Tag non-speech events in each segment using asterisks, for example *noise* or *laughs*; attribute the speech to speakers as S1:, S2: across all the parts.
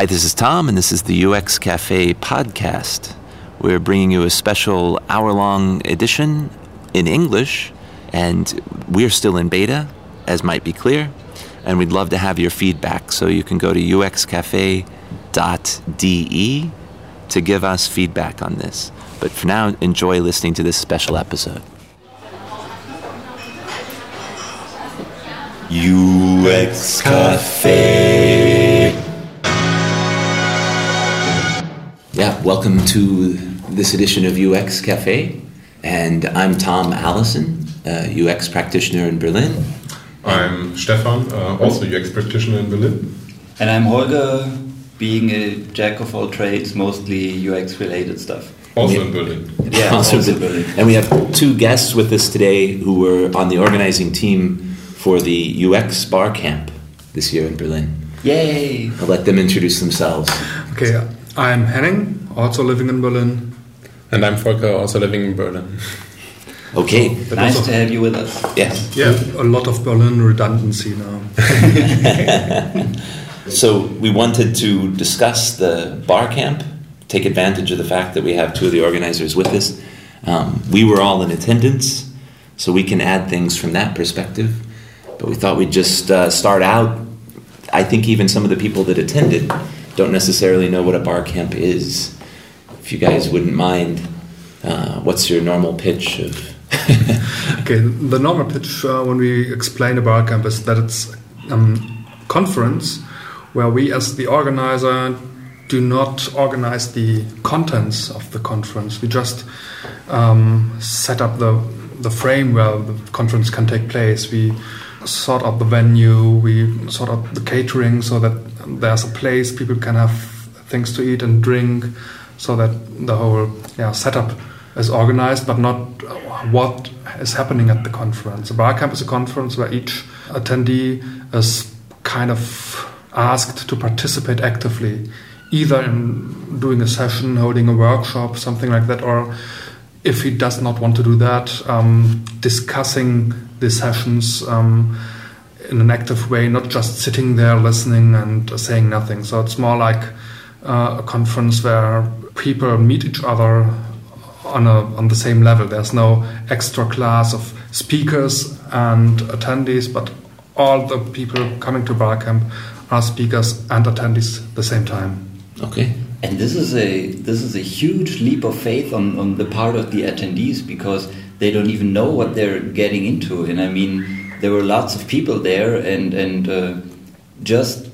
S1: Hi, this is Tom, and this is the UX Cafe podcast. We're bringing you a special hour long edition in English, and we're still in beta, as might be clear. And we'd love to have your feedback, so you can go to uxcafe.de to give us feedback on this. But for now, enjoy listening to this special episode. UX Cafe. Yeah, welcome to this edition of UX Cafe. And I'm Tom Allison, uh, UX practitioner in Berlin.
S2: I'm Stefan, uh, also UX practitioner in Berlin.
S3: And I'm Holger, being a jack of all trades, mostly UX related stuff.
S2: Also in Berlin.
S3: Yeah, *laughs*
S1: Also
S3: also
S1: Berlin.
S3: Berlin.
S1: And we have two guests with us today who were on the organizing team for the UX Bar Camp this year in Berlin.
S3: Yay!
S1: I'll let them introduce themselves.
S4: Okay, I'm Henning, also living in Berlin.
S5: And I'm Volker, also living in Berlin.
S1: Okay,
S4: But
S3: Nice
S4: also
S3: to have you with us.
S1: yes.
S2: Yeah.
S4: a lot of Berlin redundancy now. *laughs*
S1: So we wanted to discuss the bar camp, take advantage of the fact that we have two of the organizers with us. Um, we were all in attendance, so we can add things from that perspective. But we thought we'd just uh, start out. I think even some of the people that attended don't necessarily know what a bar camp is. If you guys wouldn't mind, uh, what's your normal pitch of? *laughs*
S4: Okay, the normal pitch uh, when we explain a bar camp is that it's a um, conference where we, as the organizer, do not organize the contents of the conference. We just um, set up the the frame where the conference can take place. We sort out the venue. We sort out the catering so that there's a place people can have things to eat and drink, so that the whole yeah, setup is organized, but not uh, what is happening at the conference. A bar camp is a conference where each attendee is kind of asked to participate actively, either in doing a session, holding a workshop, something like that, or if he does not want to do that, um, discussing the sessions um, in an active way, not just sitting there listening and saying nothing. So it's more like uh, a conference where people meet each other on a on the same level. There's no extra class of speakers and attendees, but all the people coming to Barcamp are speakers and attendees at the same time.
S1: Okay.
S3: And this is a this is a huge leap of faith on, on the part of the attendees because they don't even know what they're getting into. And I mean, there were lots of people there, and and uh, just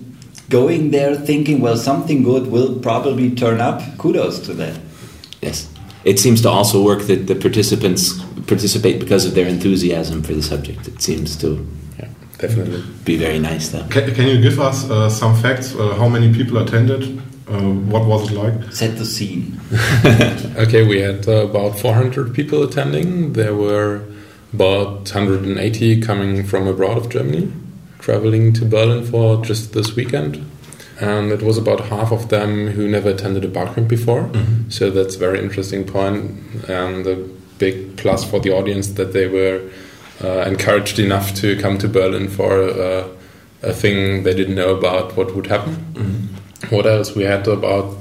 S3: going there thinking, well, something good will probably turn up. Kudos to that.
S1: Yes. It seems to also work that the participants participate because of their enthusiasm for the subject. It seems to
S5: Yeah, definitely.
S1: be very nice, though.
S2: Can, can you give us uh, some facts? Uh, how many people attended? Uh, what was it like?
S3: Set the scene. *laughs*
S5: Okay, we had uh, about 400 people attending. There were about 180 coming from abroad of Germany, traveling to Berlin for just this weekend. And it was about half of them who never attended a barcamp before. So that's a very interesting point and a big plus for the audience that they were uh, encouraged enough to come to Berlin for uh, a thing they didn't know about what would happen. What else? We had about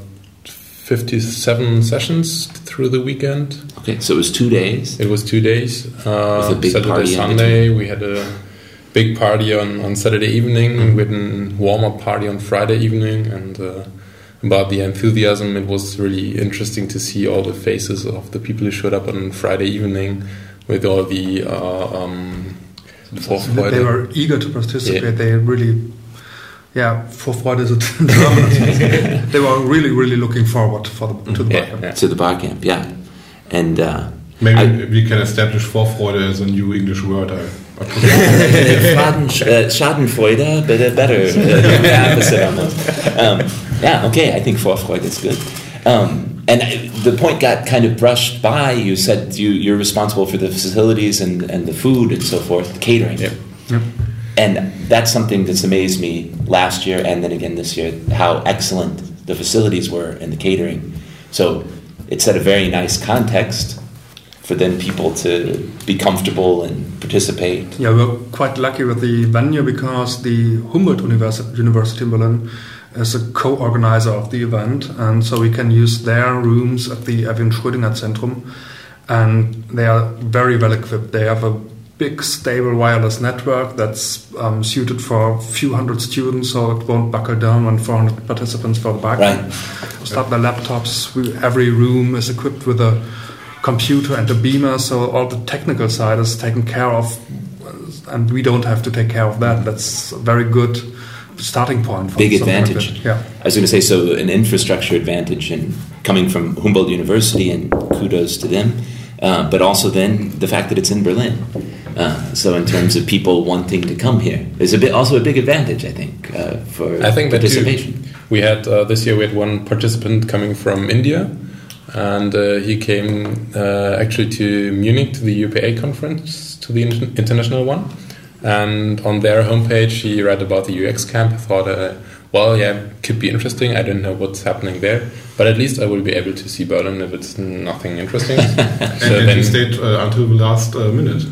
S5: 57 sessions through the weekend.
S1: Okay, so it was two days.
S5: It was two days. Uh,
S1: With a big
S5: Saturday,
S1: party in
S5: Sunday. We had a big party on, on Saturday evening. We had a warm up party on Friday evening. And uh, about the enthusiasm, it was really interesting to see all the faces of the people who showed up on Friday evening with all the. Uh, um, Vorfreude.
S4: They were eager to participate.
S5: Yeah.
S4: They really, yeah, Vorfreude is it. they were really, really looking forward for the, to the
S1: Yeah,
S4: Barcamp.
S5: yeah.
S1: to the bar camp, yeah. And uh,
S2: Maybe
S1: I-
S2: we can establish Vorfreude as a new English word. I, I *laughs*
S1: Schaden, uh, Schadenfreude, but uh, better, uh, the *laughs* opposite almost. Um, yeah, okay, I think Vorfreude is good. Um, and I- the point got kind of brushed by. You said you, you're responsible for the facilities and, and the food and so forth, catering.
S5: Yep.
S4: Yep.
S1: And that's something that's amazed me last year and then again this year, how excellent the facilities were and the catering. So it set a very nice context for then people to be comfortable and participate.
S4: Yeah, we're quite lucky with the venue because the Humboldt University, University in Berlin is a co-organizer of the event, and so we can use their rooms at the Erwin Schrödinger Zentrum, and they are very well equipped. They have a big, stable wireless network that's um, suited for a few hundred students, so it won't buckle down when 400 participants for the back.
S1: Right.
S4: Start their laptops. We, every room is equipped with a computer and a beamer, so all the technical side is taken care of, and we don't have to take care of that. That's a very good starting point. For
S1: Big
S4: something like
S1: advantage.
S4: yeah.
S1: I was going to say, so an infrastructure advantage and coming from Humboldt University, and kudos to them, uh, but also then the fact that it's in Berlin. Uh, so in terms of people wanting to come here, is a bit also a big advantage, I think, uh, for
S5: I think that too.
S1: participation.
S5: We had uh, this year we had one participant coming from India, and uh, he came uh, actually to Munich to the UPA conference, to the inter- international one. And on their homepage, he read about the UX camp. I thought, uh, well, yeah, could be interesting. I don't know what's happening there, but at least I will be able to see Berlin if it's nothing interesting. *laughs* so
S2: and, and
S5: then-
S2: he stayed uh, until the last uh, minute.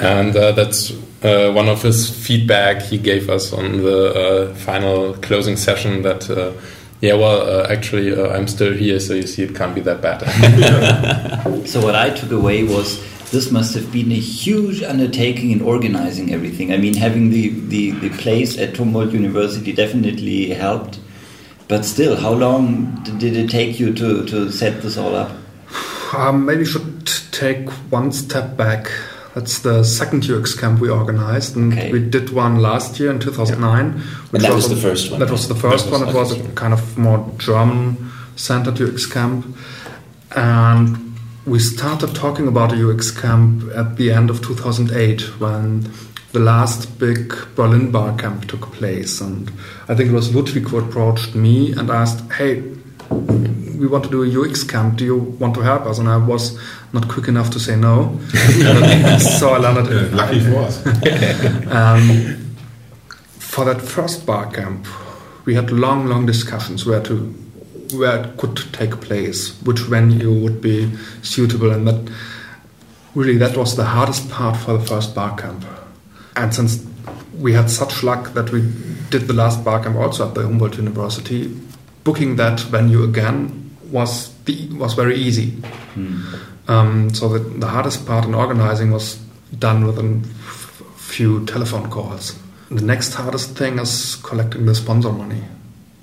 S5: And uh, that's uh, one of his feedback he gave us on the uh, final closing session that uh, yeah well uh, actually uh, i'm still here so you see it can't be that bad *laughs*
S3: So what I took away was this must have been a huge undertaking in organizing everything. I mean, having the, the, the place at Humboldt University definitely helped. But still, how long did it take you to, to set this all up?
S4: Um, maybe we should take one step back. That's the second UX camp we organized, and
S3: Okay.
S4: we did one last year in 2009. which
S1: that was
S4: a-
S1: the first one,
S4: That was the first
S5: was
S4: one. It was a
S5: one.
S4: kind of more German-centered UX camp, and we started talking about a UX camp at the end of 2008 when the last big Berlin bar camp took place, and I think it was Ludwig who approached me and asked, "Hey, we want to do a UX camp. Do you want to help us? And I was not quick enough to say no. *laughs* so I landed
S2: Uh, lucky for us. *laughs*
S4: um, for that first bar camp, we had long, long discussions where to where it could take place, which venue would be suitable, and that really that was the hardest part for the first bar camp. And since we had such luck that we did the last bar camp also at the Humboldt University, booking that venue again was the, was very easy. Um, so the, the hardest part in organizing was done within f- few telephone calls. The next hardest thing is collecting the sponsor money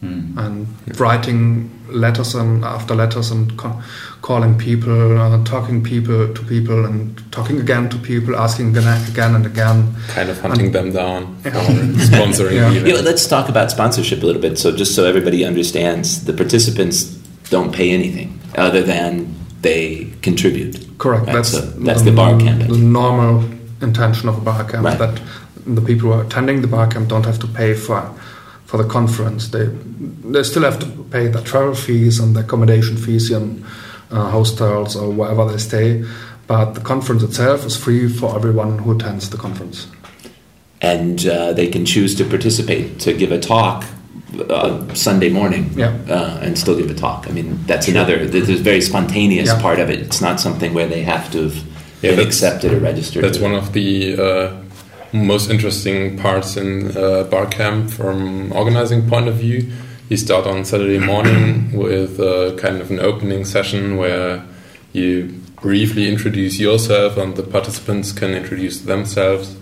S4: and writing letters and after letters and co- calling people, uh, talking people to people and talking again to people, asking again, again and again.
S5: kind of hunting them down
S4: Yeah. *laughs*
S5: sponsoring
S4: Yeah.
S1: You know, let's talk about sponsorship a little bit. So, just so everybody understands, the participants don't pay anything other than they contribute.
S4: Correct.
S1: Right,
S4: That's
S1: so that's the bar camp.
S4: The normal intention of a bar camp
S1: Right.
S4: that the people who are attending the bar camp don't have to pay for for the conference. They they still have to pay the travel fees and the accommodation fees in uh, hostels or wherever they stay. But the conference itself is free for everyone who attends the conference.
S1: and uh, they can choose to participate to give a talk uh, Sunday morning
S4: Yeah.
S1: uh, and still give a talk. I mean, that's another. There's very spontaneous
S4: Yeah.
S1: part of it. It's not something where they have to have
S5: Yeah,
S1: been accepted or registered.
S5: That's one of the uh, most interesting parts in uh, bar camp from organizing point of view. You start on Saturday morning *clears throat* with uh, kind of an opening session where you briefly introduce yourself and the participants can introduce themselves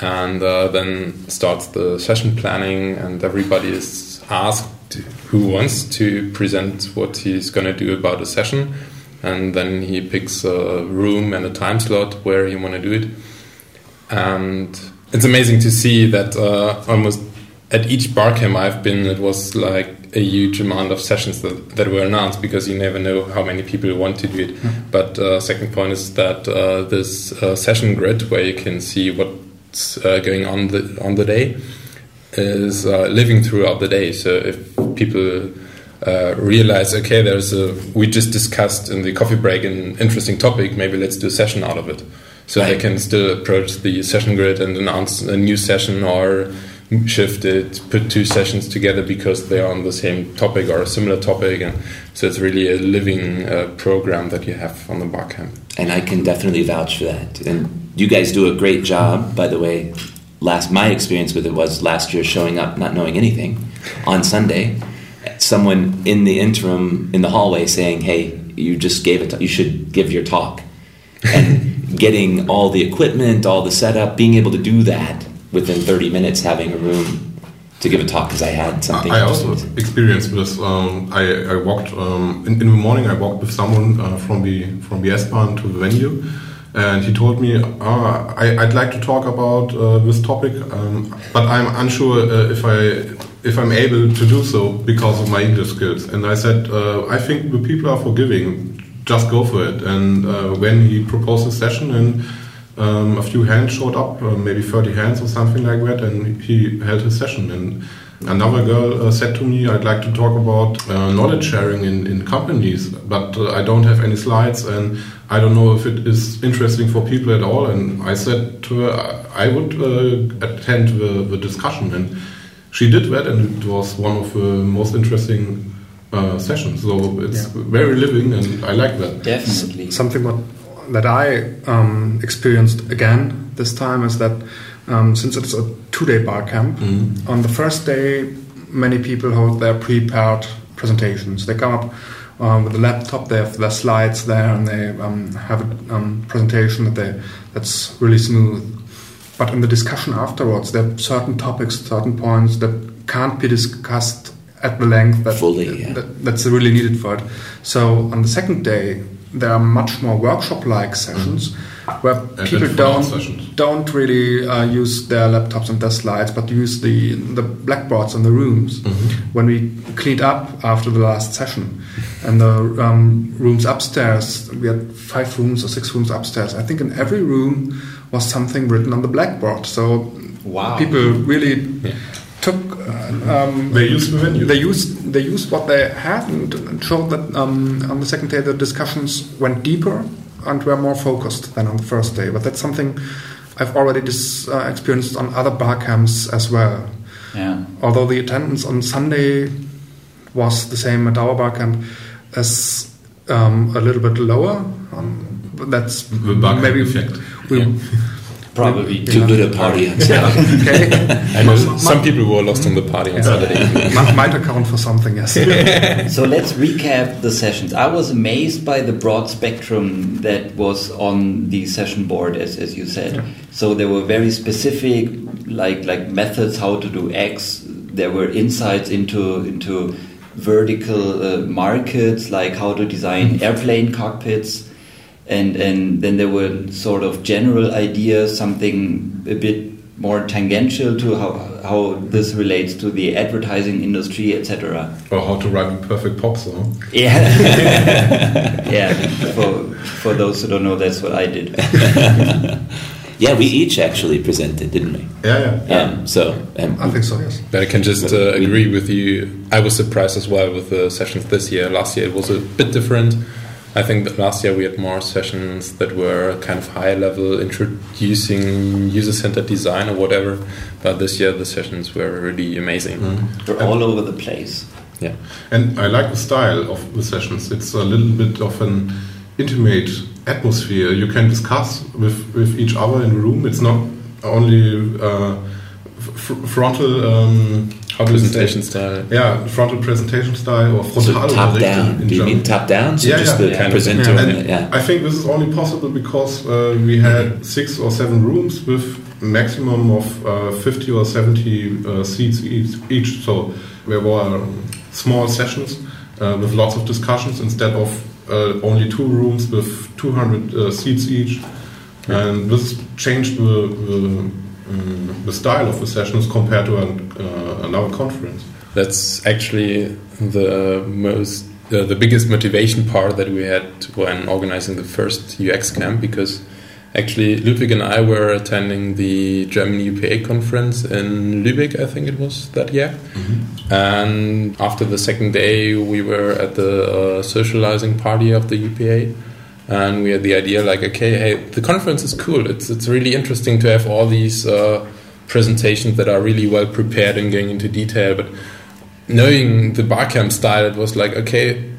S5: and uh, then starts the session planning and everybody is asked who wants to present what he's going to do about a session and then he picks a room and a time slot where he want to do it and it's amazing to see that uh, almost at each barcamp I've been, it was like a huge amount of sessions that, that were announced because you never know how many people want to do it. But uh, second point is that uh, this uh, session grid where you can see what's uh, going on the on the day is uh, living throughout the day. So if people uh, realize, okay, there's a we just discussed in the coffee break an interesting topic, maybe let's do a session out of it. So they can still approach the session grid and announce a new session or shift it, put two sessions together because they are on the same topic or a similar topic, and so it's really a living uh, program that you have on the bar camp.
S1: and I can definitely vouch for that. And you guys do a great job, by the way. Last my experience with it was last year showing up not knowing anything, on Sunday, someone in the interim in the hallway saying, "Hey, you just gave it. You should give your talk," and *laughs* getting all the equipment, all the setup, being able to do that within 30 minutes, having a room to give a talk because I had something.
S2: I also experienced this. Um, I, I walked um, in, in, the morning. I walked with someone uh, from the from the S-Bahn to the venue, and he told me, oh, I, would like to talk about uh, this topic, um, but I'm unsure uh, if I if I'm able to do so because of my English skills. And I said, uh, I think the people are forgiving. Just go for it. And uh, when he proposed a session and um, a few hands showed up, uh, maybe 30 hands or something like that, and he held his session. And another girl uh, said to me, I'd like to talk about uh, knowledge sharing in, in companies, but uh, I don't have any slides and I don't know if it is interesting for people at all. And I said to her, I would uh, attend the, the, discussion. And she did that, and it was one of the most interesting uh, sessions. So it's yeah. very living, and I like that.
S3: Definitely.
S4: Something what that I um, experienced again this time is that um, since it's a two-day bar camp, mm-hmm. on the first day, many people hold their prepared presentations. They come up um, with a laptop, they have their slides there, and they um, have a um, presentation that they that's really smooth. But in the discussion afterwards, there are certain topics, certain points that can't be discussed at the length that,
S1: Fully, yeah.
S4: that that's really needed for it. So on the second day, there are much more workshop-like sessions mm. where and people don't don't really uh, use their laptops and their slides, but use the the blackboards in the rooms. Mm-hmm. When we cleaned up after the last session, and the um, rooms upstairs, we had five rooms or six rooms upstairs. I think in every room was something written on the blackboard. So
S3: wow.
S4: people really. Yeah took uh, um,
S2: they used the venue.
S4: They used they used what they had and showed that um, on the second day the discussions went deeper and were more focused than on the first day. But that's something I've already dis, uh, experienced on other bar camps as well.
S3: Yeah.
S4: Although the attendance on Sunday was the same at our bar camp as um, a little bit lower. Um, that's
S2: the bar maybe effect.
S4: We,
S3: yeah. Probably
S1: too good a party on Saturday.
S5: okay. *laughs* I know some people were lost on the party on Saturday.
S4: Might account for something, yes. *laughs*
S3: so let's recap the sessions. I was amazed by the broad spectrum that was on the session board, as, as you said. Yeah. So there were very specific, like like methods how to do X. There were insights into into vertical uh, markets, like how to design airplane cockpits and and then there were sort of general ideas, something a bit more tangential to how how this relates to the advertising industry, etc.
S2: Or how to write a perfect pop song.
S3: Yeah, *laughs* yeah. For for those who don't know, that's what I did. *laughs*
S1: yeah, we each actually presented, didn't we?
S2: Yeah, yeah.
S1: yeah. Um, so
S4: um, I think so. Yes.
S5: But I can just uh, agree with you. I was surprised as well with the sessions this year. Last year it was a bit different I think that last year we had more sessions that were kind of high level, introducing user centered design or whatever. But this year the sessions were really amazing.
S3: Mm. They're all over the place.
S5: Yeah.
S2: And I like the style of the sessions. It's a little bit of an intimate atmosphere. You can discuss with, with each other in the room. It's not only uh, frontal. Um,
S5: presentation style.
S2: Yeah, frontal presentation style or frontal
S1: so top down. Do you mean top down? So
S2: yeah,
S1: just
S2: yeah.
S1: the yeah. presenter.
S2: Yeah. yeah. I think this is only possible because uh, we had six or seven rooms with maximum of uh, 50 or 70 uh, seats each, each. So there were small sessions uh, with lots of discussions instead of uh, only two rooms with 200 uh, seats each. And this changed the, the um, the style of the sessions compared to an, uh, another conference.
S5: That's actually the most the, the biggest motivation part that we had when organizing the first UX camp because actually Ludwig and I were attending the German UPA conference in Lübeck, I think it was that year. Mm -hmm. And after the second day, we were at the uh, socializing party of the UPA and we had the idea like okay hey the conference is cool it's it's really interesting to have all these uh, presentations that are really well prepared and going into detail but knowing the barcamp style it was like okay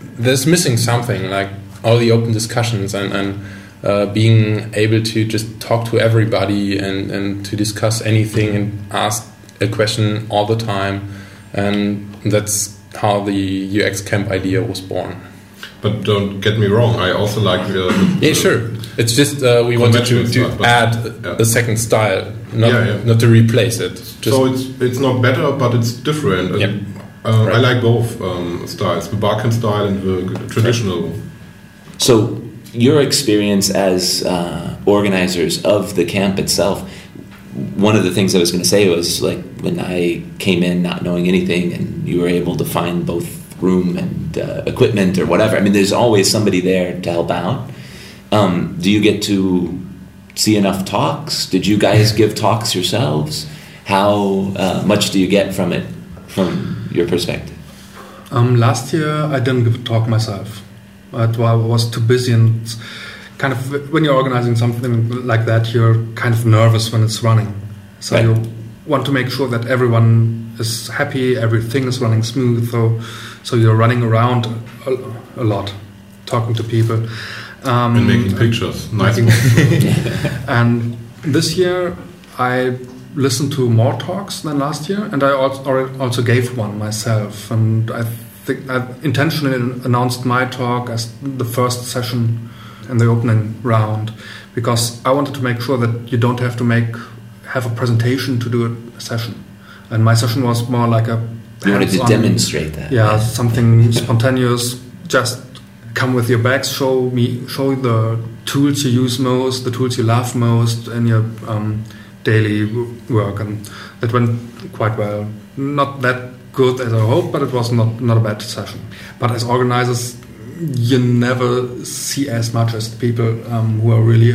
S5: there's missing something like all the open discussions and, and uh, being able to just talk to everybody and, and to discuss anything and ask a question all the time and that's how the UX camp idea was born.
S2: But don't get me wrong, I also like uh, the,
S5: Yeah, sure. It's just uh, we wanted to,
S2: Conventional
S5: to
S2: stuff, but-
S5: add
S2: yeah.
S5: a second style, not
S2: Yeah, yeah.
S5: not to replace it. Just
S2: so it's it's not better, but it's different. And,
S5: Yep.
S2: uh, I like both um, styles, the Barcamp style and the traditional.
S1: So, your experience as uh, organizers of the camp itself, one of the things I was going to say was like when I came in not knowing anything and you were able to find both room and uh, equipment or whatever. I mean, there's always somebody there to help out. Um, do you get to see enough talks? Did you guys give talks yourselves? How uh, much do you get from it, from your perspective?
S4: Um, last year, I didn't give a talk myself. But I was too busy and kind of when you're organizing something like that, you're kind of nervous when it's running. So
S1: Right.
S4: you want to make sure that everyone is happy, everything is running smooth. So, so you're running around a, a lot, talking to people. Um,
S2: And making pictures, nice. *laughs*
S4: and this year, I listened to more talks than last year, and I also, also gave one myself. And I think I intentionally announced my talk as the first session in the opening round because I wanted to make sure that you don't have to make have a presentation to do a session. And my session was more like a
S1: You wanted to
S4: hands-on-
S1: demonstrate that.
S4: yeah, something spontaneous. Just come with your bags. Show me, show the tools you use most, the tools you love most in your um, daily work, and that went quite well. Not that good as I hoped, but it was not not a bad session. But as organizers, you never see as much as the people um, who are really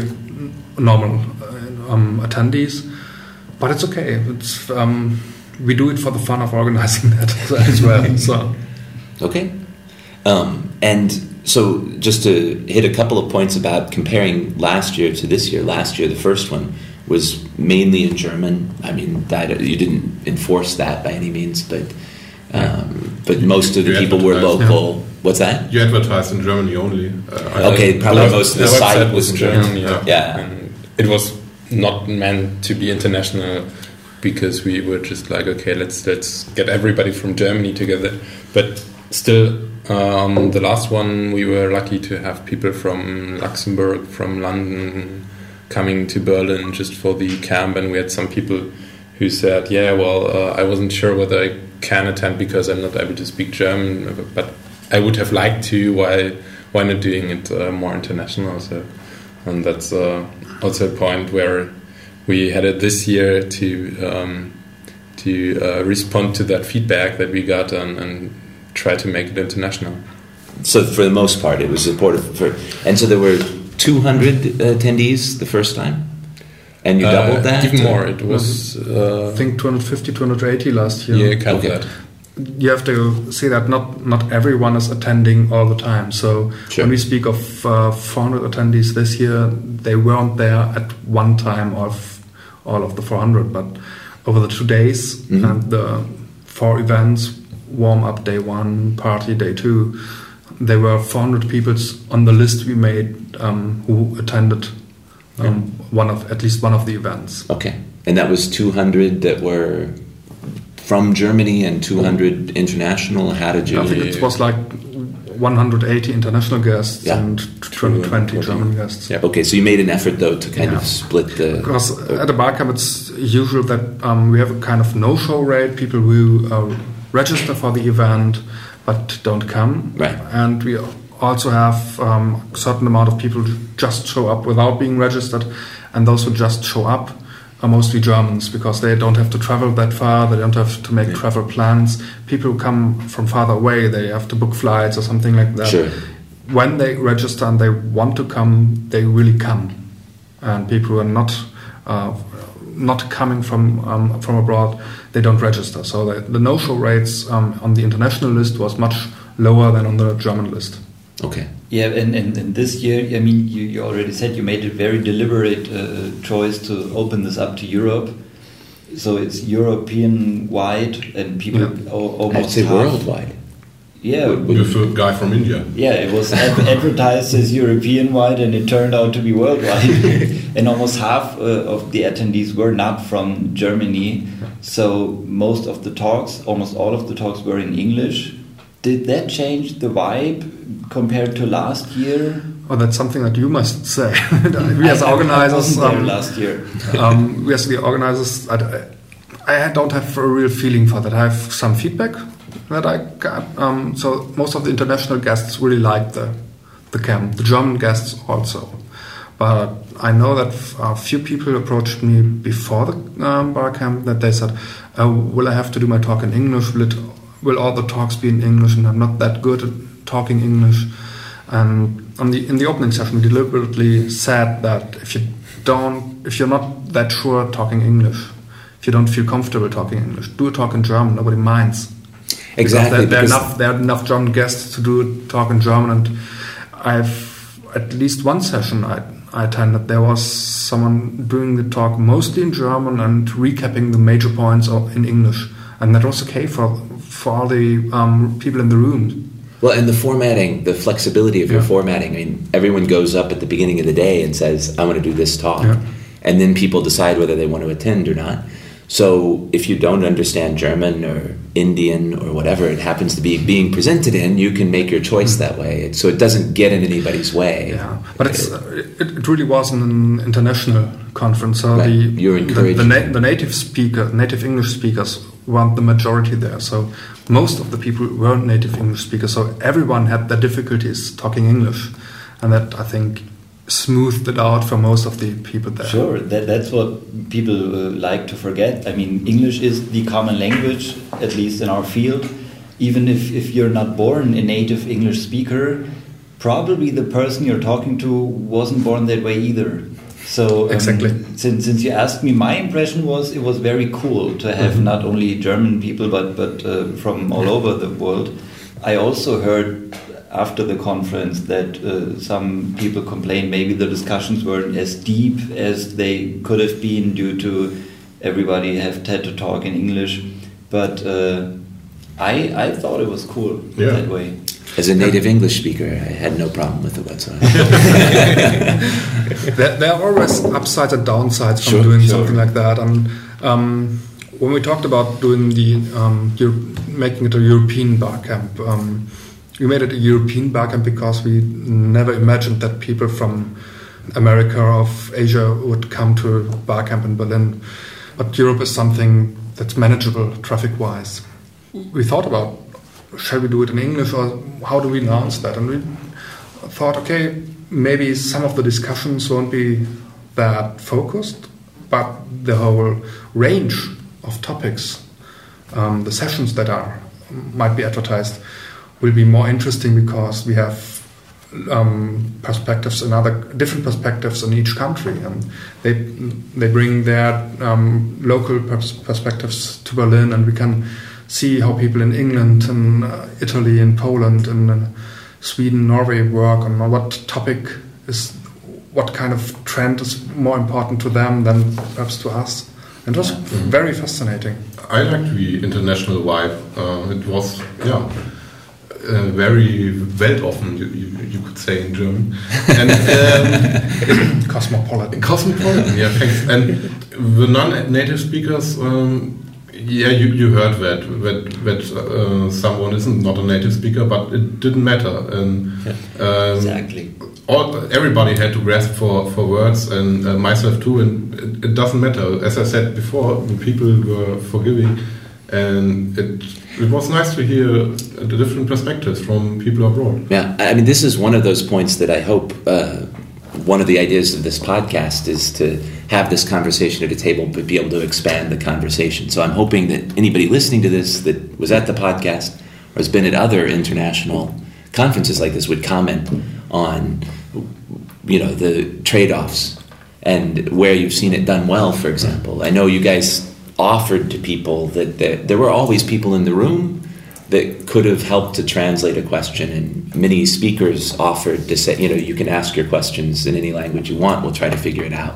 S4: normal uh, um, attendees. But it's okay. It's um, we do it for the fun of organizing *laughs* that as well. So.
S1: Okay. Um, and so, just to hit a couple of points about comparing last year to this year. Last year, the first one was mainly in German. I mean, that you didn't enforce that by any means, but um, but most of the people were
S2: advertised,
S1: local. What's that?
S2: You advertised in Germany only. Uh, I-
S1: Okay, probably
S5: Our-
S1: most of the
S5: our
S1: site was in German.
S5: yeah.
S1: Yeah.
S5: And it was not meant to be international because we were just like, okay, let's let's get everybody from Germany together. But still, um, the last one we were lucky to have people from Luxembourg, from London, coming to Berlin just for the camp, and we had some people who said, yeah, well, uh, I wasn't sure whether I can attend because I'm not able to speak German, but I would have liked to. Why why not doing it uh, more international? So, and that's uh, also a point where we had it this year to um, to uh, respond to that feedback that we got and, and try to make it international.
S1: So, for the most part, it was supportive. For, and so there were 200 attendees the first time, and you
S5: Uh,
S1: doubled that.
S5: even
S1: or-
S5: more. It was uh,
S4: I think 250, 280 last year.
S5: yeah, kind
S1: Okay.
S5: of that.
S4: You have to see that not not everyone is attending all the time. So
S1: Sure.
S4: when we speak of uh, 400 attendees this year, they weren't there at one time of all of the 400, but over the two days
S1: Mhm.
S4: and the four events, warm up day one, party day two, there were 400 people on the list we made um, who attended um, one of at least one of the events.
S1: Okay, and that was 200 that were from Germany and 200 international. How did you?
S4: I think it was like 180 international guests
S1: Yeah.
S4: and 220 German guests.
S5: Yeah.
S1: Okay, so you made an effort though to kind
S4: Yeah.
S1: of split the.
S4: Because at a barcamp, it's usual that um, we have a kind of no-show rate. People who uh, register for the event but don't come,
S1: Right.
S4: and we also have um, a certain amount of people who just show up without being registered, and those who just show up are mostly Germans because they don't have to travel that far. They don't have to make
S1: Yeah.
S4: travel plans. People who come from farther away, they have to book flights or something like that
S1: Sure.
S4: when they register and they want to come, they really come. And people who are not uh, not coming from um, from abroad, they don't register. So the, the no-show rates um, on the international list was much lower than on the German list.
S1: Okay.
S3: Yeah, and, and, and this year, I mean, you, you already said you made a very deliberate uh, choice to open this up to Europe. So it's European wide, and people
S4: Yeah.
S3: al-
S1: I'd
S3: almost
S1: say
S3: half-
S1: worldwide.
S3: Yeah,
S2: with a guy from India.
S3: Yeah, it was ad- *laughs* advertised as European wide, and it turned out to be worldwide. *laughs* and almost half uh, of the attendees were not from Germany. So most of the talks, almost all of the talks, were in English. Did that change the vibe compared to last year?
S4: Oh, that's something that you must say. *laughs* we as
S3: I- I
S4: organizers,
S3: there
S4: um,
S3: last year. *laughs*
S4: um, we as the organizers, I, I don't have a real feeling for that. I have some feedback that I got. Um, so most of the international guests really liked the the camp. The German guests also, but I know that a few people approached me before the um, bar camp that they said, uh, "Will I have to do my talk in English? Will it? Will all the talks be in English?" And I'm not that good at talking English. And on the in the opening session, we deliberately said that if you don't, if you're not that sure talking English, if you don't feel comfortable talking English, do a talk in German. Nobody minds. Because
S1: Exactly.
S4: There, there, are enough, there are enough German guests to do a talk in German, and I've at least one session I, I attended. There was someone doing the talk mostly in German and recapping the major points in English, and that was okay for for all the um, people in the room.
S1: Well, and the formatting, the flexibility of your
S4: Yeah.
S1: formatting. I mean, everyone goes up at the beginning of the day and says, "I want to do this talk,"
S4: Yeah.
S1: and then people decide whether they want to attend or not. So, if you don't understand German or Indian or whatever it happens to be being presented in, you can make your choice hmm. that way. So it doesn't get in anybody's way.
S4: Yeah, but it's, it, it really wasn't an international conference. So
S1: Right.
S4: the,
S1: You're
S4: the, the, na- the native speaker, native English speakers weren't the majority there. So most of the people weren't native English speakers. So everyone had their difficulties talking English, and that I think smoothed it out for most of the people there.
S3: Sure, that, that's what people uh, like to forget. I mean, English is the common language, at least in our field. Even if, if you're not born a native English speaker, probably the person you're talking to wasn't born that way either. So um,
S4: Exactly.
S3: Since, since you asked me, my impression was it was very cool to have not only German people but but uh, from all over the world. I also heard after the conference that uh, some people complained maybe the discussions weren't as deep as they could have been due to everybody have had to talk in English. But uh, I I thought it was cool
S2: Yeah.
S3: that way.
S1: As a native English speaker, I had no problem with it whatsoever. *laughs*
S4: there, there are always upsides and downsides from
S1: Sure,
S4: doing
S3: sure.
S4: something like that. And um, when we talked about doing the um, making it a European bar camp, um, we made it a European bar camp because we never imagined that people from America or Asia would come to Barcamp in Berlin. But Europe is something that's manageable traffic-wise. We thought about shall we do it in English or how do we announce that? And we thought, okay, maybe some of the discussions won't be that focused, but the whole range of topics, um, the sessions that are might be advertised, will be more interesting because we have um, perspectives and other different perspectives in each country, and they they bring their um, local pers- perspectives to Berlin, and we can see how people in England and uh, Italy and Poland and uh, Sweden, Norway work on what topic is what kind of trend is more important to them than perhaps to us. And it was very fascinating.
S2: I liked the international vibe. Uh, it was, yeah, uh, very weltoffen, you, you, you could say in German. And um, *laughs*
S4: Cosmopolitan.
S2: cosmopolitan, yeah, thanks. And the non-native speakers, um, yeah, you, you heard that that that uh, someone isn't not a native speaker, but it didn't matter. And um,
S3: Exactly.
S2: all, everybody had to grasp for, for words, and uh, myself too. And it, it doesn't matter. As I said before, the people were forgiving, and it it was nice to hear the different perspectives from people abroad.
S1: Yeah, I mean, this is one of those points that I hope uh, one of the ideas of this podcast is to have this conversation at a table, but be able to expand the conversation. So I'm hoping that anybody listening to this that was at the podcast or has been at other international conferences like this would comment on, you know, the trade-offs and where you've seen it done well. For example, I know you guys offered to people that there, there were always people in the room that could have helped to translate a question and many speakers offered to say you know you can ask your questions in any language you want we'll try to figure it out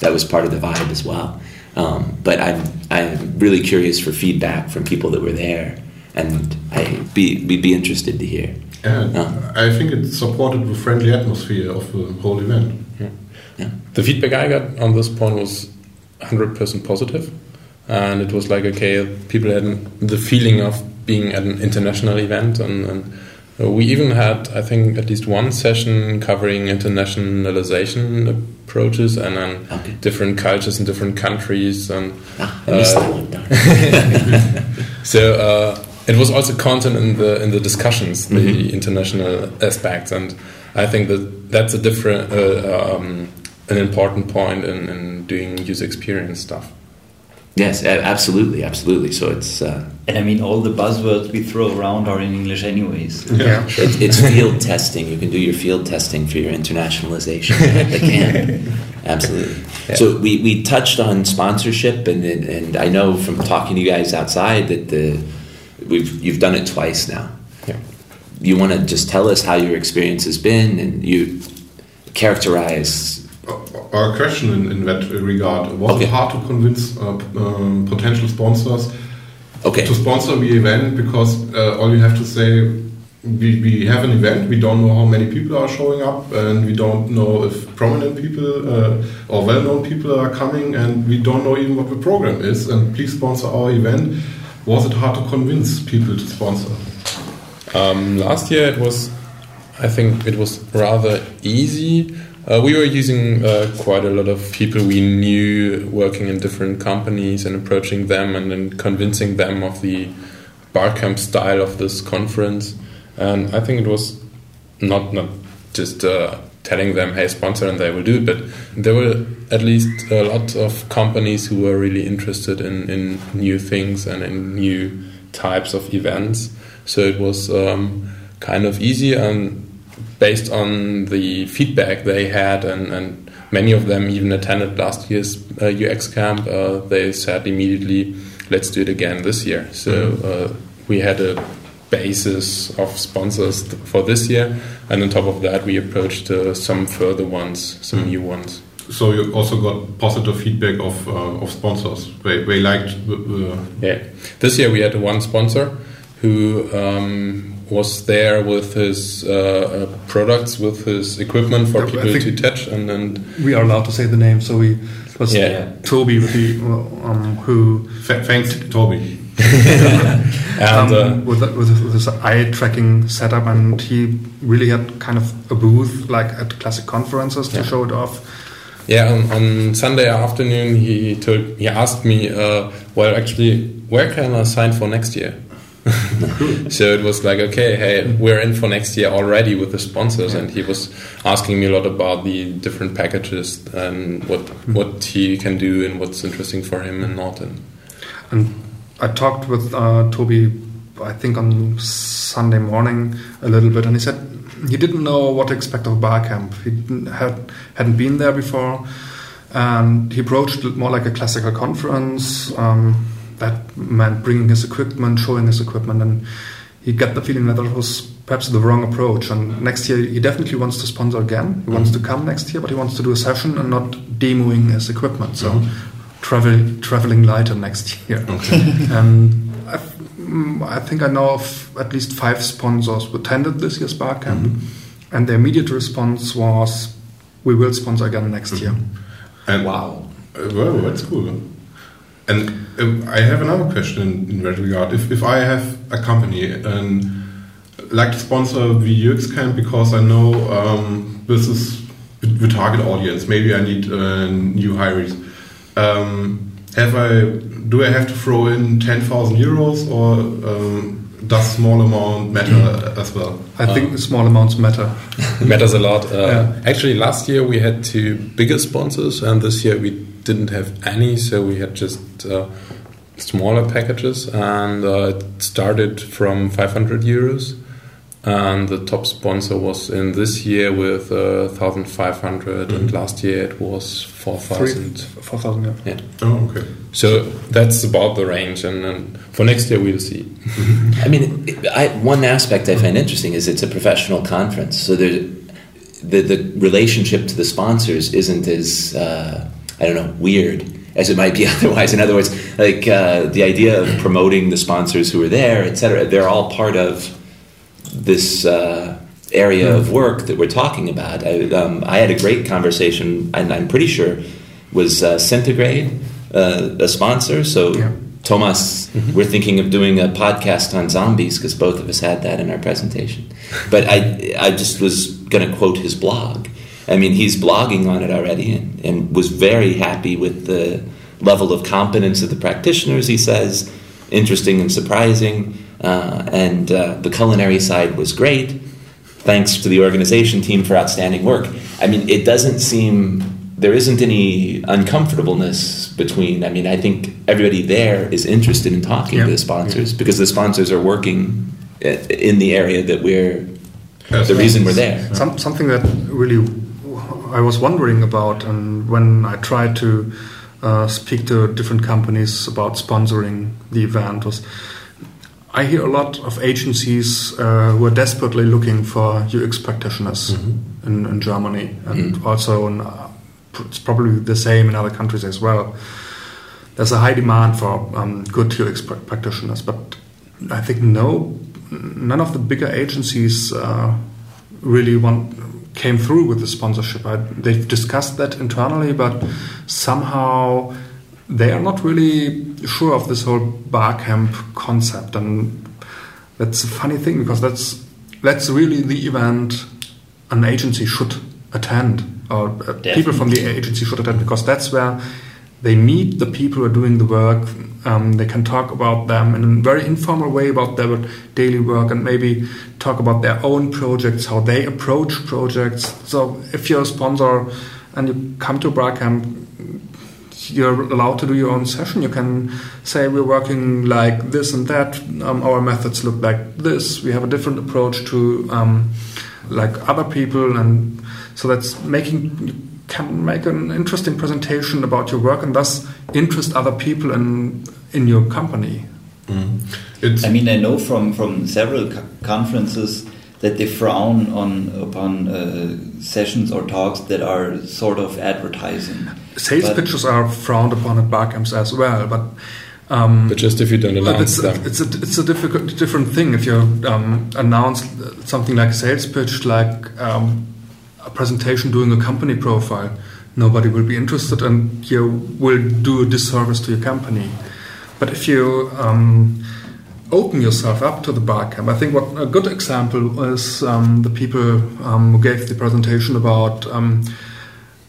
S1: that was part of the vibe as well um, but I'm, I'm really curious for feedback from people that were there and I'd be we'd be interested to hear.
S2: And
S1: Yeah.
S2: I think it supported the friendly atmosphere of the whole event.
S5: The feedback I got on this point was 100% positive, and it was like okay, people had the feeling of being at an international event, and, and uh, we even had I think at least one session covering internationalization approaches and then
S1: Okay.
S5: different cultures in different countries, and
S1: Ah, I missed
S5: Uh,
S1: that one. *laughs*
S5: so uh, it was also content in the in the discussions, the
S1: Mhm.
S5: international aspects, and I think that that's a different, uh, um, an important point in, in doing user experience stuff.
S1: Yes, absolutely, absolutely. So it's uh,
S3: And I mean, all the buzzwords we throw around are in English, anyways.
S4: Yeah.
S1: it, it's field testing. You can do your field testing for your internationalization *laughs* at the camp. Absolutely. So we, we touched on sponsorship, and, and and I know from talking to you guys outside that the we've you've done it twice now.
S5: Yeah.
S1: You want to just tell us how your experience has been, and you characterize.
S2: A question in, in that regard was
S1: Okay.
S2: it hard to convince uh, um, potential sponsors
S1: Okay.
S2: to sponsor the event because uh, all you have to say we, we have an event we don't know how many people are showing up and we don't know if prominent people uh, or well-known people are coming and we don't know even what the program is and please sponsor our event was it hard to convince people to sponsor
S5: Um, last year it was, I think it was rather easy. Uh, we were using uh, quite a lot of people we knew working in different companies and approaching them and then convincing them of the barcamp style of this conference. And I think it was not not just uh, telling them, "Hey, sponsor," and they will do it, but there were at least a lot of companies who were really interested in, in new things and in new types of events. So it was um, kind of easy and based on the feedback they had, and, and many of them even attended last year's uh, UX camp, uh, they said immediately, let's do it again this year. So uh, we had a basis of sponsors th- for this year, and on top of that, we approached uh, some further ones, some new ones.
S2: so you also got positive feedback of, uh, of sponsors they, they liked
S5: Yeah. This year we had one sponsor who um, was there with his uh, uh, products, with his equipment for
S4: Yeah,
S5: people to touch, and then
S4: We are allowed to say the name, so we was
S5: Yeah.
S4: Toby with the, um, who
S2: Th- thanks Toby *laughs*
S5: and
S4: um,
S5: uh,
S4: with, with, with his eye tracking setup, and he really had kind of a booth like at classic conferences to
S5: Yeah.
S4: show it off.
S5: yeah, on, on Sunday afternoon he told he asked me, uh, well, actually, where can I sign for next year? *laughs* so it was like, okay, hey, we're in for next year already with the sponsors, and he was asking me a lot about the different packages and what what he can do and what's interesting for him and not. And
S4: And I talked with uh, Toby, I think on Sunday morning a little bit, and he said he didn't know what to expect of Barcamp. He had hadn't been there before, and he approached it more like a classical conference. Um, that meant bringing his equipment, showing his equipment, and he got the feeling that it was perhaps the wrong approach. And next year, he definitely wants to sponsor again. He wants to come next year, but he wants to do a session and not demoing his equipment. So travel traveling lighter next year. *laughs* um, I've, mm, I think I know of at least five sponsors who attended this year's Barcamp, and the immediate response was, "We will sponsor again next year."
S2: and
S3: Wow.
S2: Uh, well, that's cool. And um, I have another question in, in that regard. If, if I have a company and like to sponsor the UX camp because I know um, this is the the target audience, maybe I need uh, new hires. Um, have I? Do I have to throw in ten thousand euros, or um, does small amount matter as well?
S4: I think small amounts matter. *laughs*
S5: matters a lot. Uh,
S4: Yeah.
S5: Actually, last year we had two bigger sponsors, and this year we didn't have any, so we had just uh, smaller packages, and uh, it started from 500 euros. And the top sponsor was in this year with uh, 1,500, and last year it was 4,000.
S4: Four thousand. Yeah.
S5: Yeah.
S2: Oh, okay.
S5: So that's about the range, and, and for next year we'll see. *laughs*
S1: I mean, I, one aspect I find interesting is it's a professional conference, so there, the the relationship to the sponsors isn't as uh, I don't know weird as it might be *laughs* otherwise. In other words, like uh, the idea of promoting the sponsors who are there, etc. They're all part of this uh, area of work that we're talking about. I, um, I had a great conversation, and I'm pretty sure was uh, Centigrade uh, a sponsor. So.
S4: Yeah.
S1: Thomas, we're thinking of doing a podcast on zombies because both of us had that in our presentation. But I, I just was going to quote his blog. I mean, he's blogging on it already and, and was very happy with the level of competence of the practitioners, he says, interesting and surprising. Uh, and uh, the culinary side was great. Thanks to the organization team for outstanding work. I mean, it doesn't seem there isn't any uncomfortableness between. I mean, I think everybody there is interested in talking
S4: Yeah.
S1: to the sponsors because the sponsors are working in the area that we're
S2: Yes,
S1: the reason we're there.
S4: Some, something that really I was wondering about, and when I tried to uh, speak to different companies about sponsoring the event, was I hear a lot of agencies uh, who are desperately looking for UX practitioners in, in Germany, and also in, uh, it's probably the same in other countries as well. There's a high demand for um, good UX pra- practitioners, but I think no, none of the bigger agencies uh, really want came through with the sponsorship. I, they've discussed that internally, but somehow they are not really sure of this whole bar camp concept, and that's a funny thing because that's that's really the event an agency should attend, or uh, people from the agency should attend, because that's where they meet the people who are doing the work. Um, they can talk about them in a very informal way about their daily work and maybe talk about their own projects, how they approach projects. So if you're a sponsor and you come to Barcamp, you're allowed to do your own session. You can say we're working like this and that. Um, our methods look like this. We have a different approach to um, like other people, and so that's making can make an interesting presentation about your work and thus interest other people in in your company.
S2: It's
S3: I mean, I know from from several co- conferences that they frown on upon uh, sessions or talks that are sort of advertising.
S4: Sales
S3: But-
S4: pitches are frowned upon at barcamps as well, but. Um,
S5: But just if you don't
S4: But
S5: announce
S4: it's,
S5: them.
S4: it's a it's a difficult different thing if you um, announce something like a sales pitch, like um, a presentation doing a company profile. Nobody will be interested, and you will do a disservice to your company. But if you um, open yourself up to the barcamp, I think what a good example is um, the people um, who gave the presentation about um,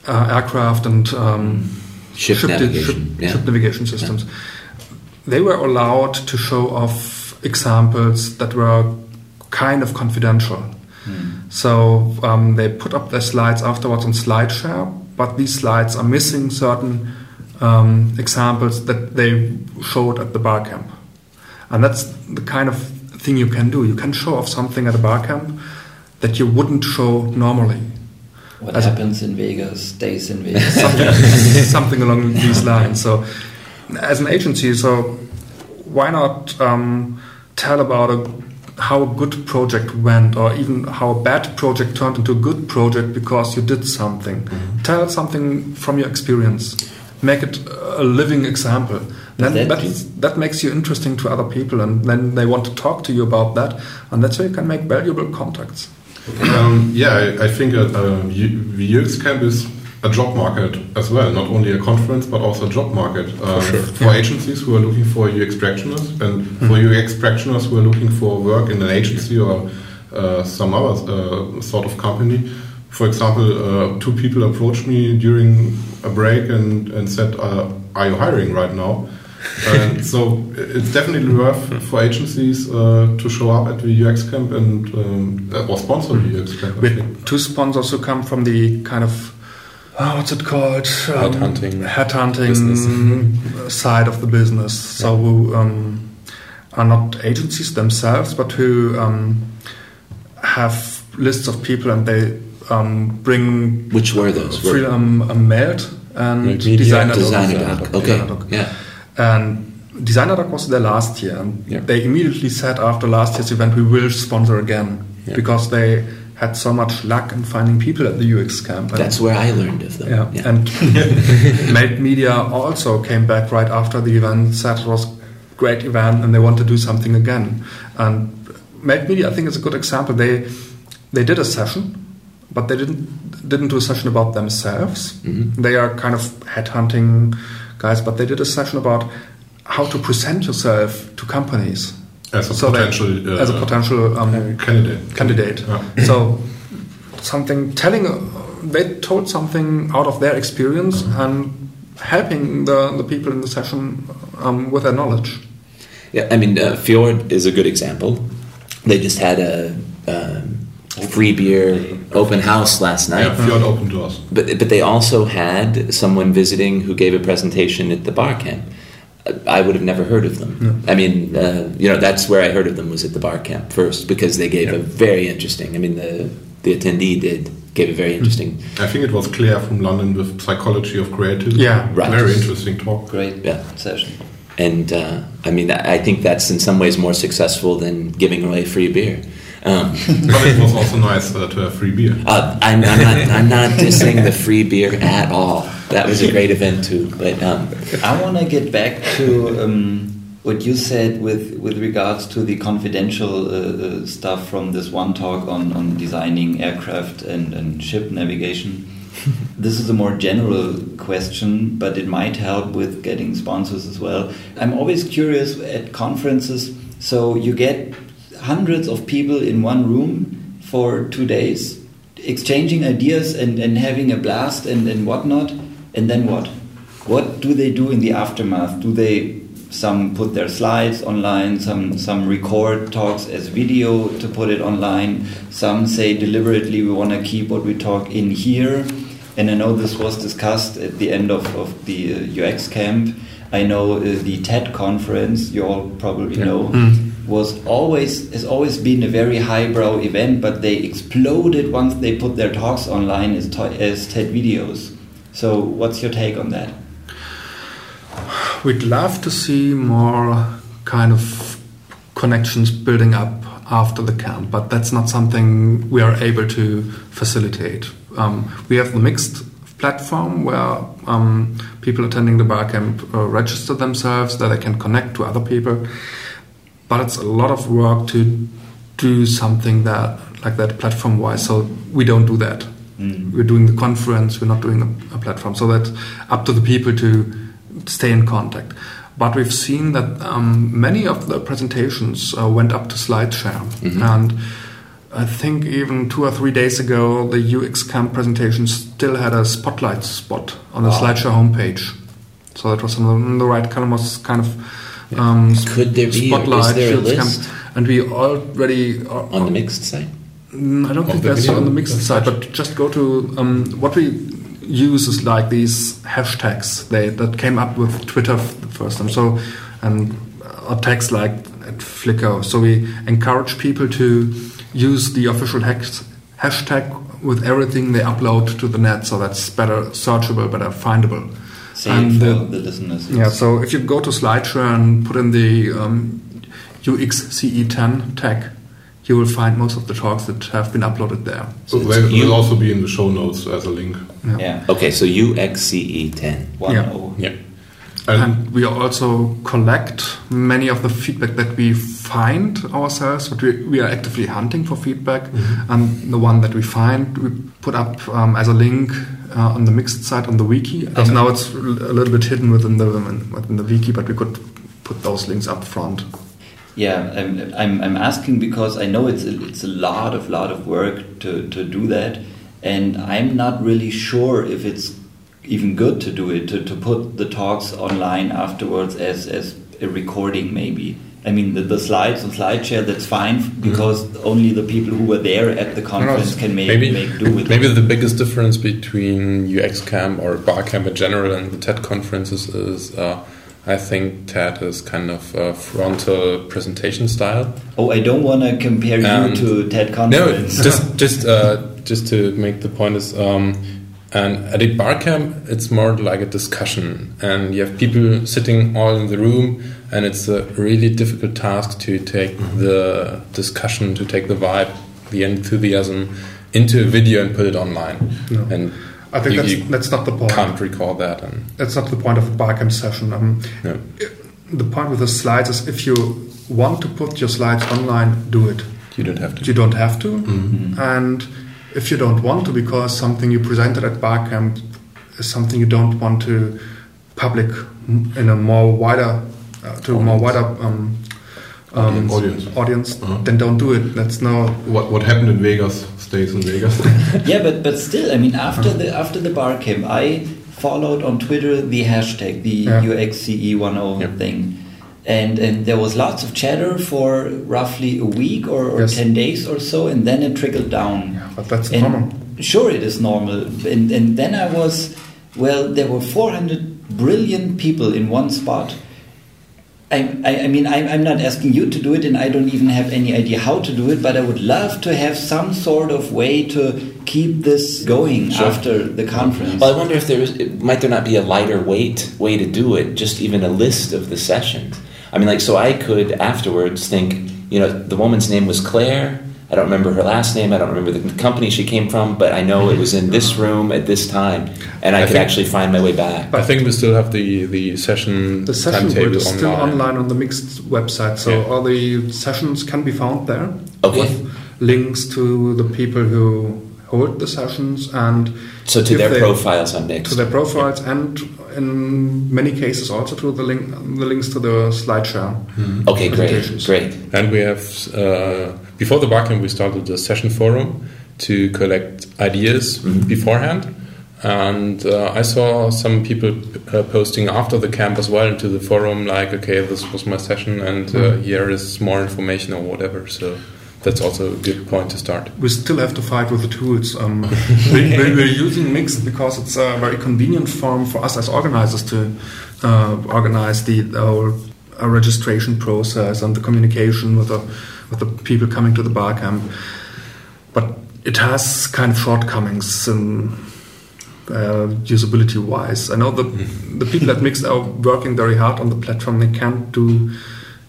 S4: uh, aircraft and um,
S1: Ship
S4: di-
S1: navigation,
S4: ship,
S1: yeah.
S4: ship navigation systems. They were allowed to show off examples that were kind of confidential. So um, they put up their slides afterwards on SlideShare, but these slides are missing certain um, examples that they showed at the bar camp. And that's the kind of thing you can do. You can show off something at a bar camp that you wouldn't show normally.
S3: What
S4: As
S3: happens in Vegas stays in Vegas. *laughs*
S4: something, *laughs* something along these lines. So, as an agency, so why not um, tell about a, how a good project went, or even how a bad project turned into a good project because you did something? Tell something from your experience. Make it a living example. Then
S3: That-
S4: that, that makes you interesting to other people, and then they want to talk to you about that, and that's where you can make valuable contacts.
S2: Um, yeah, I, I think uh, uh, U- the UX Camp is a job market as well, not only a conference but also a job market uh,
S5: For sure.
S2: for agencies who are looking for UX practitioners and for UX practitioners who are looking for work in an agency or uh, some other uh, sort of company. For example, uh, two people approached me during a break and, and said, uh, "Are you hiring right now?" *laughs* and so it's definitely worth for agencies uh, to show up at the UX camp and um, uh, or sponsor the UX camp. I
S4: We
S2: think.
S4: had two sponsors who come from the kind of oh, what's it called Um,
S5: Headhunting
S4: headhunting *laughs* side of the business. So who um, are not agencies themselves, but who um, have lists of people and they um, bring
S1: Which were those?
S4: Free, um, a Melt and
S5: Media
S4: Designer.
S5: Designerdock.
S1: Okay.
S4: Designerdock.
S1: Yeah.
S4: And Designerdock was there last year. And
S5: Yeah.
S4: They immediately said after last year's event, we will sponsor again
S5: Yeah.
S4: because they had so much luck in finding people at the UX camp. And
S1: That's where I learned of them.
S4: yeah,
S1: Yeah.
S4: and *laughs* Made Media also came back right after the event, said it was a great event, and they want to do something again. And Made Media, I think, is a good example. They they did a session, but they didn't didn't do a session about themselves.
S1: Mhm.
S4: They are kind of headhunting guys, but they did a session about how to present yourself to companies
S2: As a
S4: So they-
S2: potential uh,
S4: as a potential um,
S2: candidate.
S4: candidate.
S2: Yeah.
S4: So something telling uh, they told something out of their experience and helping the, the people in the session um, with their knowledge.
S1: Yeah, I mean, uh, Fjord is a good example. They just had a um, free beer open house last night.
S2: Yeah, Fjord open doors.
S1: But but they also had someone visiting who gave a presentation at the bar camp. I would have never heard of them. I mean, uh, you know, that's where I heard of them was at the bar camp first because they gave a very interesting. I mean, the the attendee did gave a very interesting.
S2: I think it was Claire from London with Psychology of Creativity.
S4: Yeah,
S1: right.
S2: Very interesting talk.
S3: Great
S1: Yeah.
S3: session.
S1: And uh, I mean, I I think that's in some ways more successful than giving away free beer. Um, *laughs*
S2: But it was also nice uh, to have free beer.
S1: uh, I'm, I'm not. I'm not dissing the free beer at all. That was a great event too. But um,
S3: I want to get back to um, what you said with with regards to the confidential uh, uh, stuff from this one talk on, on designing aircraft and, and ship navigation. *laughs* this is a more general question, but it might help with getting sponsors as well. I'm always curious at conferences. So you get hundreds of people in one room for two days, exchanging ideas and, and having a blast and, and whatnot, and then what? What do they do in the aftermath? Do they some put their slides online, some some record talks as video to put it online, some say deliberately we want to keep what we talk in here. And I know this was discussed at the end of, of the uh, UX camp. I know uh, the TED conference, you all probably know, was always has always been a very highbrow event, but they exploded once they put their talks online as, as TED videos. So, what's your take on that?
S4: We'd love to see more kind of connections building up after the camp, but that's not something we are able to facilitate. Um, we have the mixxt platform where um, people attending the bar camp uh, register themselves, that they can connect to other people, but it's a lot of work to do something that like that platform wise. So we don't do that. We're doing the conference. We're not doing a, a platform. So that's up to the people to stay in contact. But we've seen that um, many of the presentations uh, went up to SlideShare, and I think even two or three days ago, the UX Camp presentation still had a spotlight spot on the
S3: Wow.
S4: SlideShare homepage. So that was in the, in the right column was kind of um,
S1: Could there be,
S4: spotlight
S1: there a list?
S4: and we already uh,
S1: on the mixxt site.
S4: Mm, I don't think that's on the mixxt side, but just go to um, what we use is like these hashtags they that came up with Twitter the first time. So and uh, tags like at Flickr. So we encourage people to use the official hash, hashtag with everything they upload to the net. So that's better searchable, better findable.
S3: Say
S4: And
S3: it for
S4: the-
S3: the listeners.
S4: Yeah, so if you go to SlideShare and put in the um, UXCE10 tag, you will find most of the talks that have been uploaded there.
S2: So
S1: So
S2: they
S1: it's you-
S2: will also be in the show notes as a link.
S3: Yeah.
S1: Okay, so UXCE ten.
S3: One
S4: Yeah.
S3: O.
S5: Yeah.
S2: And,
S4: And we also collect many of the feedback that we find ourselves, but we, we are actively hunting for feedback. And the one that we find, we put up um, as a link uh, on the mixxt side on the wiki. Because now it's a little bit hidden within the within the wiki, but we could put those links up front.
S3: Yeah, I'm, I'm, I'm asking because I know it's a, it's a lot of lot of work to, to do that, and I'm not really sure if it's even good to do it to, to put the talks online afterwards as, as a recording maybe. I mean the, the slides on SlideShare that's fine because only the people who were there at the conference can make,
S5: maybe
S3: make do with
S5: maybe
S3: it.
S5: the biggest difference between UX Camp or Bar Camp in general and the TED conferences is uh, I think TED is kind of a frontal presentation style.
S3: Oh, I don't want to compare
S5: Um,
S3: you to TED conference.
S5: No, just just *laughs* uh, just to make the point is, um, and at a bar camp, it's more like a discussion, and you have people sitting all in the room, and it's a really difficult task to take the discussion, to take the vibe the enthusiasm into a video and put it online.
S4: No.
S5: And
S4: I think
S5: you-
S4: that's,
S5: you
S4: that's not the point.
S5: can't recall that. And
S4: That's not the point of a barcamp session. Um,
S5: no.
S4: the point with the slides is if you want to put your slides online, do it.
S5: you don't have to.
S4: You don't have to. And if you don't want to, because something you presented at barcamp is something you don't want to public in a more wider, uh, to a more wider um, um,
S2: Audience.
S4: audience,
S2: Uh-huh.
S4: then don't do it. That's no.
S2: What what happened in Vegas stays in Vegas. *laughs*
S3: yeah, but but still, I mean, after the after the bar camp, I followed on Twitter the hashtag, the
S4: Yeah.
S3: UXCE10
S5: Yep.
S3: thing, and and there was lots of chatter for roughly a week or, or
S4: Yes.
S3: ten days or so, and then it trickled down.
S4: Yeah, but that's
S3: And
S4: normal.
S3: Sure, it is normal, and and then I was, well, there were 400 brilliant people in one spot. I, I, I mean, I'm, I'm not asking you to do it, and I don't even have any idea how to do it, but I would love to have some sort of way to keep this going
S1: Sure.
S3: after the conference.
S1: Well, I wonder if there is, might there not be a lighter weight way to do it, just even a list of the sessions. I mean, like, so I could afterwards think, you know, the woman's name was Claire. I don't remember her last name. I don't remember the company she came from, but I know it was in this room at this time, and I,
S5: I
S1: could
S5: think-
S1: actually find my way back.
S5: I think we still have the, the session
S4: The session
S5: timetable
S4: board is still
S5: online.
S4: online on the mixxt website, so
S5: Yeah.
S4: all the sessions can be found there.
S1: Okay.
S4: With links to the people who hold the sessions and
S1: So to their
S4: they-
S1: profiles on Next.
S4: to their profiles and in many cases also to the link the links to the slideshare.
S1: Okay, great, great.
S5: And we have, uh, before the barcamp, we started the session forum to collect ideas
S1: Mhm.
S5: beforehand. And uh, I saw some people uh, posting after the camp as well into the forum, like, okay, this was my session, and uh,
S4: Mhm.
S5: here is more information or whatever. So that's also a good point to start.
S4: We still have to fight with the tools. Um, *laughs* we, we're using mixxt because it's a very convenient form for us as organizers to uh, organize the, whole uh, registration process and the communication with the with the people coming to the bar camp. But it has kind of shortcomings in uh, usability wise. I know the the people at mixxt are working very hard on the platform. They can't do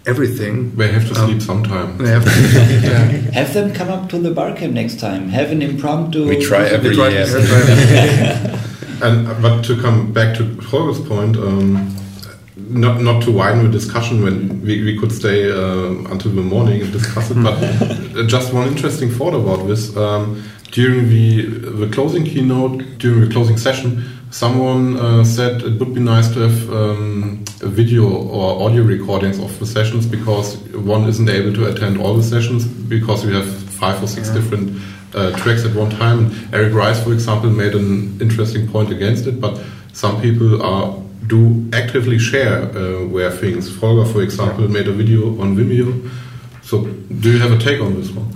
S4: everything.
S2: They have to
S4: Um,
S2: sleep sometime.
S4: They have to, *laughs* yeah.
S3: have them come up to the bar camp next time. Have an impromptu.
S5: We try every
S4: They try-
S5: year.
S4: they try- *laughs*
S2: And but to come back to Holger's point, um, not not to widen the discussion when we, we could stay um until the morning and discuss it, but *laughs* just one interesting thought about this. Um, during the the closing keynote, during the closing session, someone uh, said it would be nice to have um, a video or audio recordings of the sessions because one isn't able to attend all the sessions because we have five or six different uh, tracks at one time. Eric Rice, for example, made an interesting point against it, but some people are do actively share uh, where things. Folger, for example, made a video on Vimeo. So, do you have a take on this one?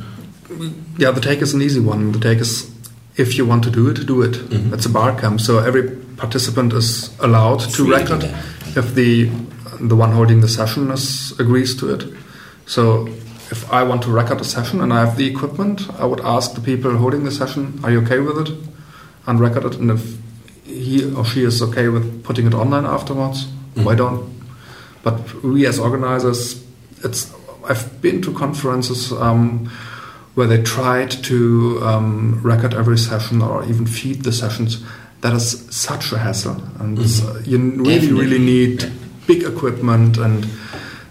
S4: Yeah, the take is an easy one. The take is if you want to do it, do it.
S2: Mhm.
S4: It's a bar camp, so every participant is allowed to record if the the one holding the session is, agrees to it. So if I want to record a session and I have the equipment, I would ask the people holding the session, "Are you okay with it?" and record it. And if he or she is okay with putting it online afterwards, why don't? But we as organizers, it's I've been to conferences um, where they tried to um, record every session or even feed the sessions. That is such a hassle, and it's, uh, you really,
S1: Definitely.
S4: really need big equipment, and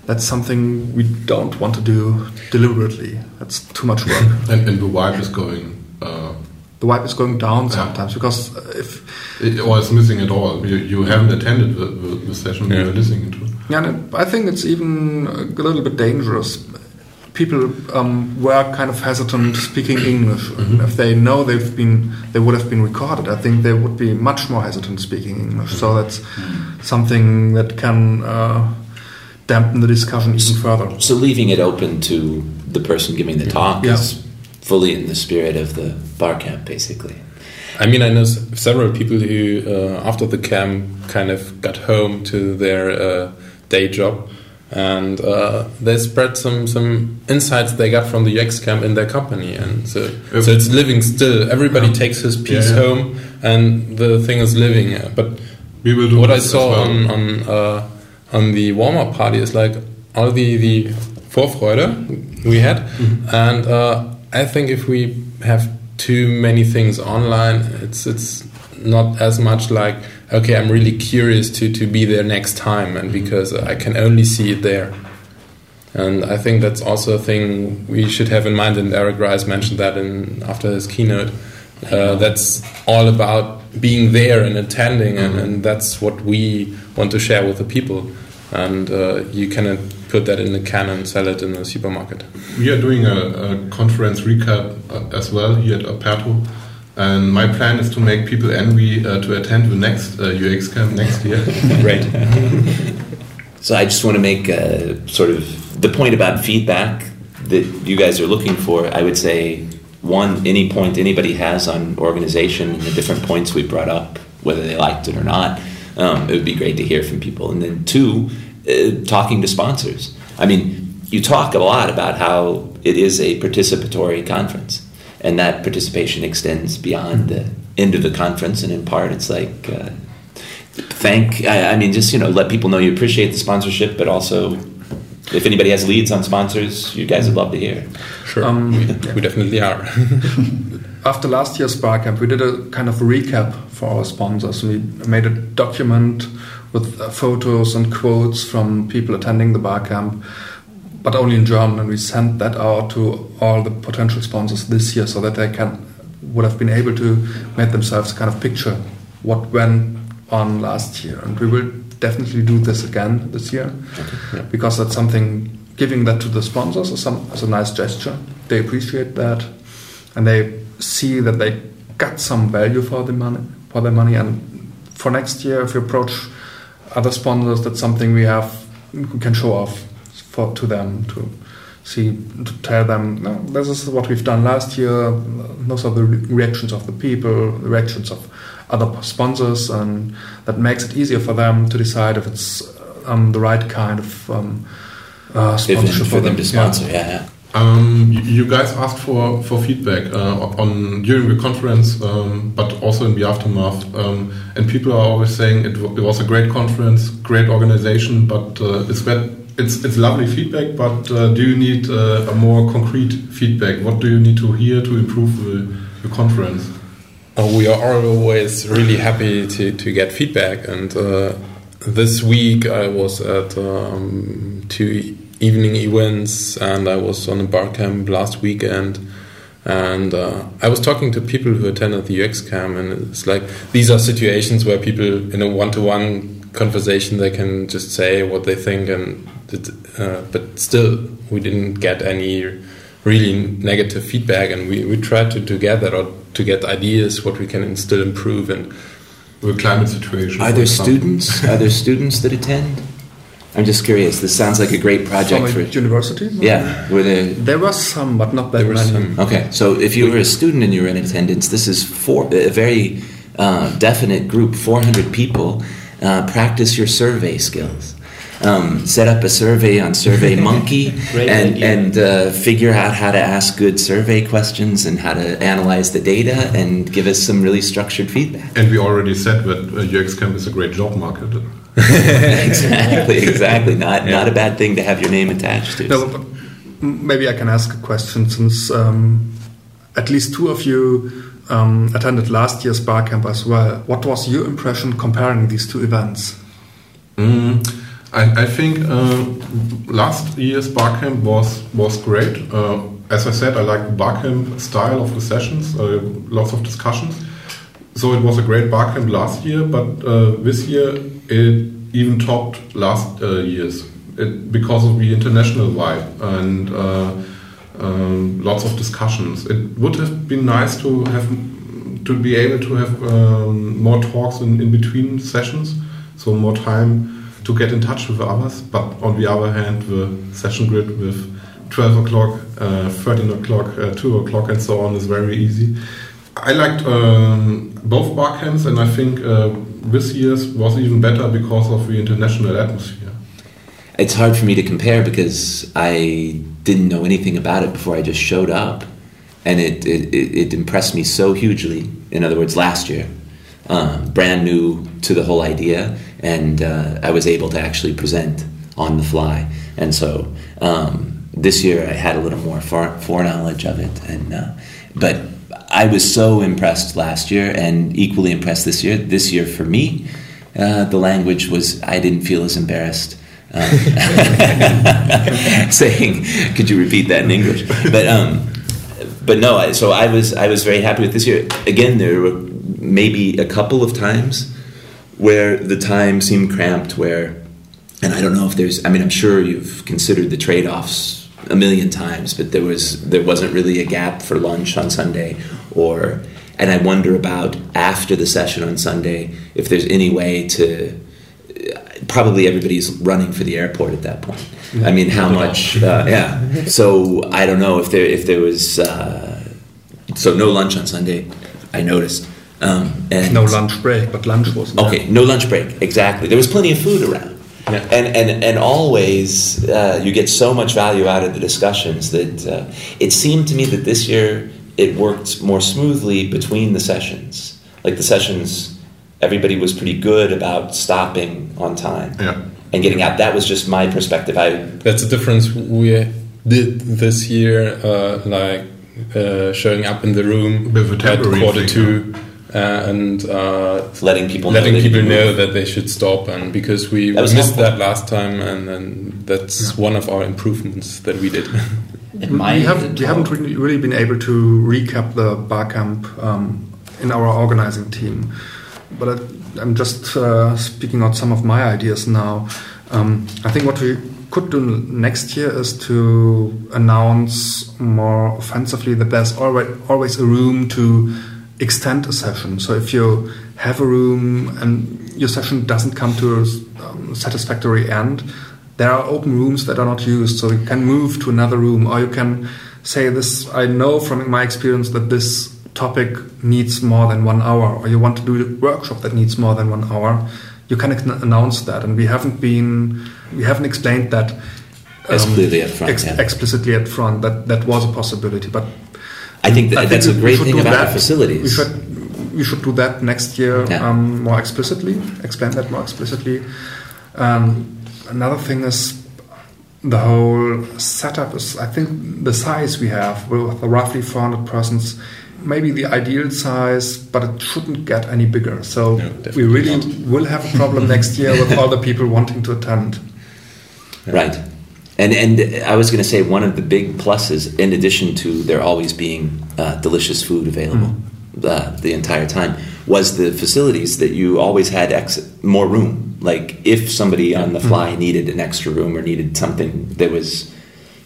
S4: that's something we don't want to do deliberately. That's too much work. *laughs*
S2: And, and the vibe is going, uh,
S4: the vibe is going down
S2: Yeah.
S4: sometimes because if
S2: it, or it's missing at all. You, you haven't attended the, the, the session
S5: Yeah.
S2: you're listening to.
S4: Yeah, and I think it's even a little bit dangerous. People um, were kind of hesitant speaking English. And if they know they've been, they would have been recorded. I think they would be much more hesitant speaking English. So that's something that can uh, dampen the discussion even further.
S1: So leaving it open to the person giving the talk
S4: Yeah.
S1: is fully in the spirit of the bar camp, basically.
S5: I mean, I know s- several people who, uh, after the camp, kind of got home to their uh, day job, and uh, they spread some some insights they got from the UX camp in their company, and so so it's living still. Everybody
S2: Yeah.
S5: takes his piece
S2: Yeah, yeah.
S5: home, and the thing is living. But
S2: We will do
S5: what I saw
S2: well.
S5: on on uh, on the warm up party is like all the the Vorfreude we had,
S2: Mm-hmm.
S5: and uh, I think if we have too many things online, it's it's not as much like okay, I'm really curious to to be there next time, and because I can only see it there. And I think that's also a thing we should have in mind. And Eric Rice mentioned that in after his keynote. Uh, that's all about being there and attending, and, and, that's what we want to share with the people. And uh, you cannot put that in a can and sell it in a supermarket.
S2: We are doing a, a conference recap uh, as well here at Aperto. And my plan is to make people envy uh, to attend the next uh, UX camp next year. *laughs*
S1: right. *laughs* so I just want to make uh, sort of the point about feedback that you guys are looking for. I would say one, any point anybody has on organization and the different points we brought up, whether they liked it or not, um, it would be great to hear from people. And then two, uh, talking to sponsors. I mean, you talk a lot about how it is a participatory conference, and that participation extends beyond the end of the conference, and in part, it's like. Uh, thank I, I mean just you know let people know you appreciate the sponsorship but also if anybody has leads on sponsors, you guys would love to hear.
S5: Sure, um, we, we definitely are. *laughs*
S4: After last year's Barcamp, we did a kind of recap for our sponsors. We made a document with uh, photos and quotes from people attending the Barcamp, but only in German, and we sent that out to all the potential sponsors this year so that they can would have been able to make themselves a kind of picture what went on last year, and we will definitely do this again this year okay. yeah. because that's something giving that to the sponsors as, some, as a nice gesture. They appreciate that and they see that they got some value for the money for their money and for next year if we approach other sponsors that's something we have we can show off for to them to see to tell them no, this is what we've done last year those are the reactions of the people the reactions of other sponsors, and that makes it easier for them to decide if it's um, the right kind of um, uh, sponsorship
S1: for, them. to sponsor. Yeah, yeah.
S2: Um, you guys asked for, for feedback uh, on during the conference, um, but also in the aftermath. Um, and people are always saying it, it, was a great conference, great organization, but uh, it's that it's it's lovely feedback. But uh, do you need uh, a more concrete feedback? What do you need to hear to improve the, the conference?
S5: Oh, we are always really happy to, to get feedback. And uh, this week I was at um, two evening events and I was on a bar camp last weekend. And uh, I was talking to people who attended the UX camp, and it's like these are situations where people, in a one to one conversation, they can just say what they think, and uh, but still, we didn't get any really negative feedback, and we, we tried to, to get or to get ideas what we can still improve and
S2: the climate situation.
S1: Are there students? are there students that attend? I'm just curious. This sounds like a great project
S4: From
S1: for
S4: university.
S1: Yeah, were there?
S4: There was some, but not that many. Some.
S1: Okay, so if you were a student and you were in attendance, this is for a very uh, definite group, 400 people. Uh, practice your survey skills um, set up a survey on Survey *laughs* Monkey and, and uh, figure out how to ask good survey questions and how to analyze the data and give us some really structured feedback.
S2: And we already said that uh, UX Camp is a great job market. *laughs*
S1: exactly, *laughs* exactly. Not yeah. not a bad thing to have your name attached to.
S4: No, maybe I can ask a question since um, at least two of you um, attended last year's Barcamp as well. What was your impression comparing these two events?
S2: Mm. I, I think uh, last year's Barcamp was was great. Uh, as I said, I like Barcamp style of the sessions, uh, lots of discussions. So it was a great Barcamp last year, but this year it even topped last year's it, because of the international vibe and uh, um, lots of discussions. It would have been nice to have to be able to have um, more talks in, in between sessions, so more time to get in touch with others. But on the other hand, the session grid with 12 o'clock, uh, 13 o'clock, uh, 2 o'clock, and so on is very easy. I liked um, both bar camps, and I think uh, this year's was even better because of the international atmosphere.
S1: It's hard for me to compare because I didn't know anything about it before I just showed up, and it, it, it impressed me so hugely. In other words, last year, um, brand new to the whole idea, and uh, I was able to actually present on the fly. And so um, this year I had a little more fore, foreknowledge of it, and uh, but I was so impressed last year and equally impressed this year. This year for me, uh, the language was I didn't feel as embarrassed. Um, *laughs* saying, could you repeat that in English? But um, but no, so I was I was very happy with this year. Again, there were maybe a couple of times where the time seemed cramped. Where, and I don't know if there's. I mean, I'm sure you've considered the trade offs a million times, but there was there wasn't really a gap for lunch on Sunday, or and I wonder about after the session on Sunday if there's any way to. Probably everybody's running for the airport at that point. I mean, how much? Uh, yeah. So I don't know if there if there was. Uh, so no lunch on Sunday. I noticed. Um, and
S4: No lunch break, but lunch was there.
S1: Okay, no lunch break. Exactly. There was plenty of food around.
S5: Yeah.
S1: And, and, and always uh, you get so much value out of the discussions that uh, it seemed to me that this year it worked more smoothly between the sessions. Like the sessions, everybody was pretty good about stopping on time
S2: Yeah.
S1: and getting out. That was just my perspective. I
S5: That's a difference we did this year, uh, like uh, showing up in the room
S2: With a
S5: at
S2: temporary
S5: quarter
S2: thing,
S5: two. Uh, and uh,
S1: letting people
S5: letting
S1: know they
S5: people know that they should stop, and because we,
S1: That
S5: we missed
S1: helpful.
S5: that last time, and, and that's one of our improvements that we did. *laughs*
S3: At
S4: We, have, we haven't really, really been able to recap the bar camp um, in our organizing team, but I, I'm just uh, speaking out some of my ideas now. Um, I think what we could do next year is to announce more offensively that there's always, always a room to extend a session. So if you have a room and your session doesn't come to a um, satisfactory end, there are open rooms that are not used, so you can move to another room, or you can say this. I know from my experience that this topic needs more than one hour, or you want to do a workshop that needs more than one hour. You can announce that, and we haven't been, we haven't explained that um,
S1: clearly up front,
S4: ex-
S1: yeah.
S4: explicitly at front. That that was a possibility, but
S1: I think that, that's
S4: we-
S1: a great thing about
S4: that.
S1: facilities.
S4: We should we should do that next year
S1: Yeah.
S4: um, more explicitly. Explain that more explicitly. Um, another thing is the whole setup is. I think the size we have with roughly 400 persons. Maybe the ideal size, but it shouldn't get any bigger. So
S5: No,
S4: we really
S5: not.
S4: will have a problem next year with all the people wanting to attend.
S1: Right. And and I was going to say one of the big pluses, in addition to there always being uh, delicious food available uh, the entire time, was the facilities that you always had ex- more room. Like if somebody on the fly needed an extra room or needed something, there was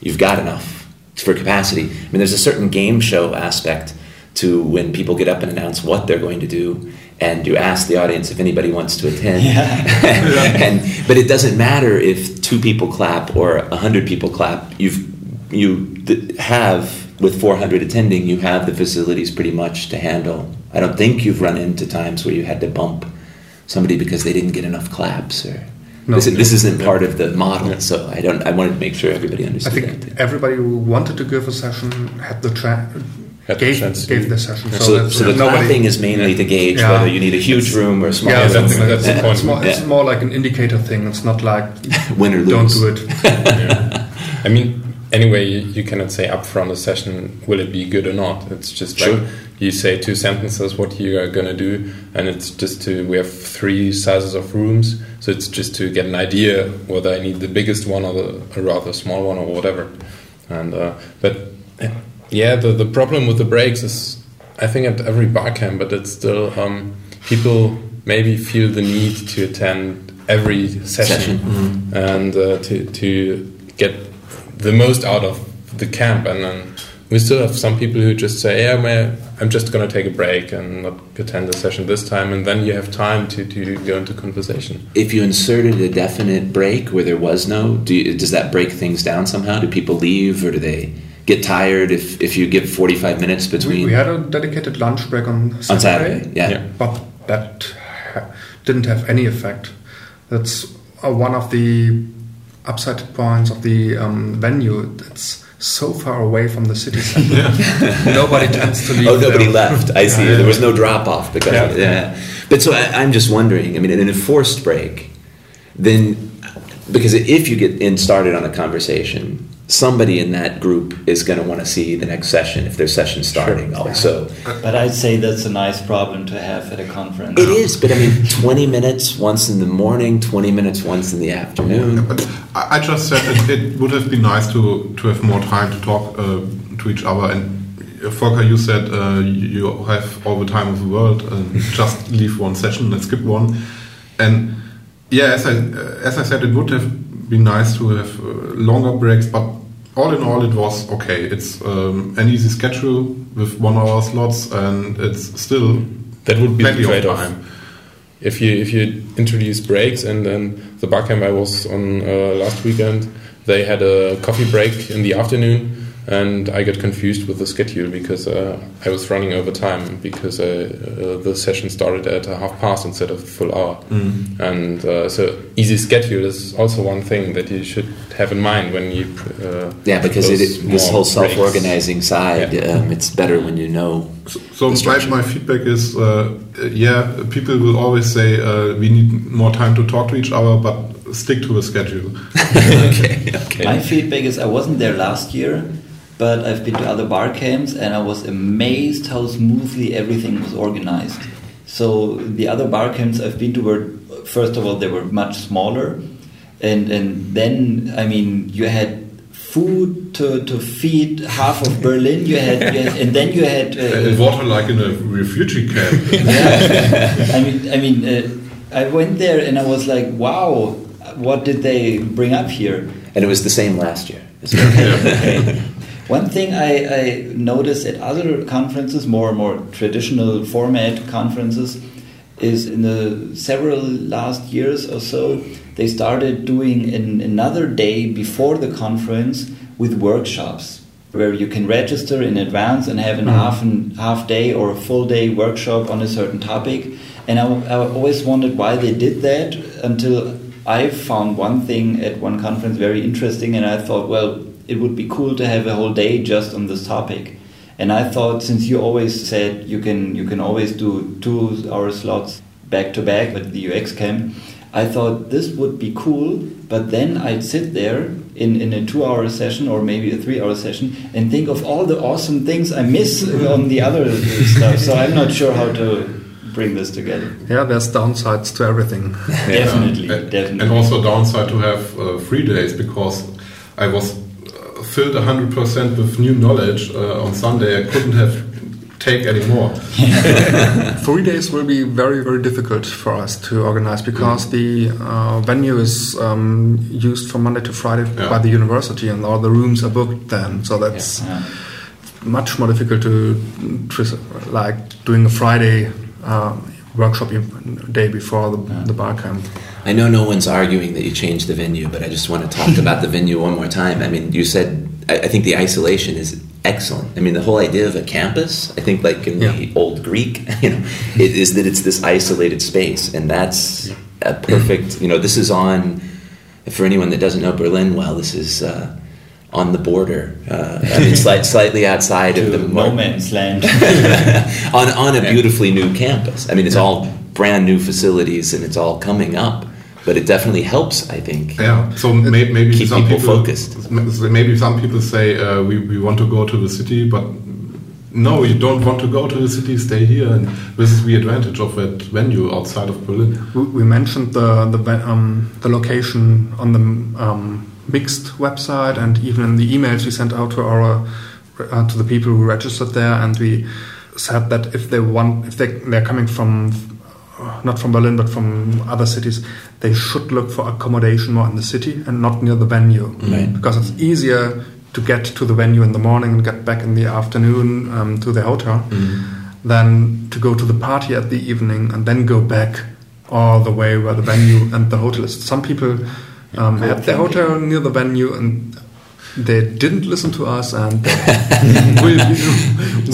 S1: you've got enough for capacity. I mean, there's a certain game show aspect to when people get up and announce what they're going to do, and you ask the audience if anybody wants to attend. *laughs* and but it doesn't matter if two people clap or a hundred people clap. You've you have with 400 attending, you have the facilities pretty much to handle. I don't think you've run into times where you had to bump somebody because they didn't get enough claps or.
S4: No.
S1: this, this isn't part of the model, so I don't. I wanted to make sure everybody
S4: I think
S1: that.
S4: everybody who wanted to give a session had the tra-
S5: Had the
S4: gave,
S5: chance
S4: gave the session.
S1: So,
S4: that
S1: so the
S4: nobody-
S1: clapping is mainly to gauge
S4: Yeah.
S1: whether you need a huge room or a small
S4: Yeah,
S1: room.
S5: that's-
S4: something
S5: that's the point.
S4: It's more, it's more like an indicator thing. It's not like *laughs*
S1: Win or lose.
S4: don't do it. *laughs*
S5: I mean, anyway, you, you cannot say upfront a session will it be good or not. It's just
S1: Sure.
S5: like you say two sentences what you are gonna do, and it's just to we have three sizes of rooms, so it's just to get an idea whether I need the biggest one or the a rather small one or whatever. And uh, but yeah, the the problem with the breaks is I think at every bar camp, but it's still um, people maybe feel the need to attend every session,
S1: Session,
S5: and uh, to to get the most out of the camp, and then we still have some people who just say, "Yeah, man, I'm just going to take a break and not attend the session this time," and then you have time to, to go into conversation.
S1: If you inserted a definite break where there was no, do you, does that break things down somehow? Do people leave or do they get tired if, if you give 45 minutes between
S4: we had a dedicated lunch break on Saturday,
S1: on Saturday? Yeah.
S5: Yeah.
S4: but that didn't have any effect. That's uh, one of the upside points of the um, venue. It's so far away from the city *laughs* center. Nobody tends to leave.
S1: Oh, nobody
S4: there.
S1: left. I see.
S4: Yeah.
S1: There was no drop off because
S4: Yeah.
S1: of yeah. But so I, I'm just wondering. I mean, in an enforced break, then because if you get in started on a conversation somebody in that group is going to want to see the next session if their session's starting also.
S3: But I'd say that's a nice problem to have at a conference.
S1: It is, but I mean, 20 minutes once in the morning, 20 minutes once in the afternoon.
S2: But I I just said it, it would have been nice to, to have more time to talk uh, to each other. And uh, Volker, you said uh, you have all the time of the world and just leave one session and skip one. And yeah, as I, uh, as I said, it would have been nice to have uh, longer breaks, but all in all, it was okay. It's um, an easy schedule with one hour slots, and it's still
S5: That would be the trade-off. If you if you introduce breaks and then the barcamp I was on uh, last weekend, they had a coffee break in the afternoon, and I got confused with the schedule because uh, I was running over time because uh, uh, the session started at a half past instead of full hour, and uh, so easy schedule is also one thing that you should have in mind when you uh,
S1: Yeah, because it,
S5: propose
S1: this whole self-organizing side,
S5: Yeah.
S1: um, it's better when you know.
S2: So, so
S1: The
S2: my, my feedback is, uh, uh, yeah, people will always say uh, we need more time to talk to each other, but stick to the schedule. *laughs*
S1: okay, *laughs* okay.
S3: My feedback is I wasn't there last year, but I've been to other bar camps and I was amazed how smoothly everything was organized. So the other bar camps I've been to were, first of all, they were much smaller, and and then I mean you had food to, to feed half of Berlin. You had, you had and then you had.
S2: Uh, water like in a refugee camp.
S3: yeah. I mean, I mean, uh, I went there and I was like, wow, what did they bring up here?
S1: and it was the same last year. *laughs* as.
S3: Okay. One thing I, I noticed at other conferences, more and more traditional format conferences, is in the several last years or so, they started doing an, another day before the conference with workshops where you can register in advance and have a mm-hmm. half and half day or a full day workshop on a certain topic. And I, I always wondered why they did that until I found one thing at one conference very interesting, and I thought, well, it would be cool to have a whole day just on this topic. And I thought, since you always said you can you can always do two hour slots back to back at the UX camp, I thought this would be cool. But then I'd sit there in, in a two hour session or maybe a three hour session and think of all the awesome things I miss *laughs* on the other stuff. So I'm not sure how to bring this together.
S4: Yeah, there's downsides to everything.
S3: Definitely,
S2: and,
S3: definitely.
S2: and also a downside to have uh, three days because I was filled 100% with new knowledge uh, on Sunday. I couldn't have take anymore. *laughs*
S4: Three days will be very, very difficult for us to organize because the uh, venue is um, used from Monday to Friday
S2: Yeah.
S4: by the university and all the rooms are booked then. So that's
S3: Yeah.
S4: much more difficult to, tris- like doing a Friday um, workshop day before the, the bar camp.
S1: I know no one's arguing that you changed the venue, but I just want to talk *laughs* about the venue one more time. I mean, you said, I, I think the isolation is excellent. I mean, the whole idea of a campus, I think, like in the old Greek, *laughs* you know, it is that it's this isolated space, and that's a perfect, you know, this is on, for anyone that doesn't know Berlin well, this is uh, on the border. Uh, I mean, *laughs* slight, slightly outside of the
S3: no man's land.
S1: on on a beautifully new campus. I mean, it's all brand new facilities and it's all coming up, but it definitely helps. I think.
S2: Yeah, so may, maybe
S1: Keep
S2: some
S1: people
S2: people,
S1: focused.
S2: Maybe some people say uh, we, we want to go to the city, but no, you don't want to go to the city. Stay here, and this is the advantage of that venue outside of Berlin.
S4: We we mentioned the the, um, the location on the um, mixxt website and even in the emails we sent out to our uh, to the people who registered there, and we said that if they want if they they're coming from not from Berlin but from other cities, they should look for accommodation more in the city and not near the venue.
S1: Right.
S4: because it's easier to get to the venue in the morning and get back in the afternoon um, to the hotel than to go to the party at the evening and then go back all the way where the venue and the hotel is. Some people um, had their hotel near the venue and they didn't listen to us and *laughs* will,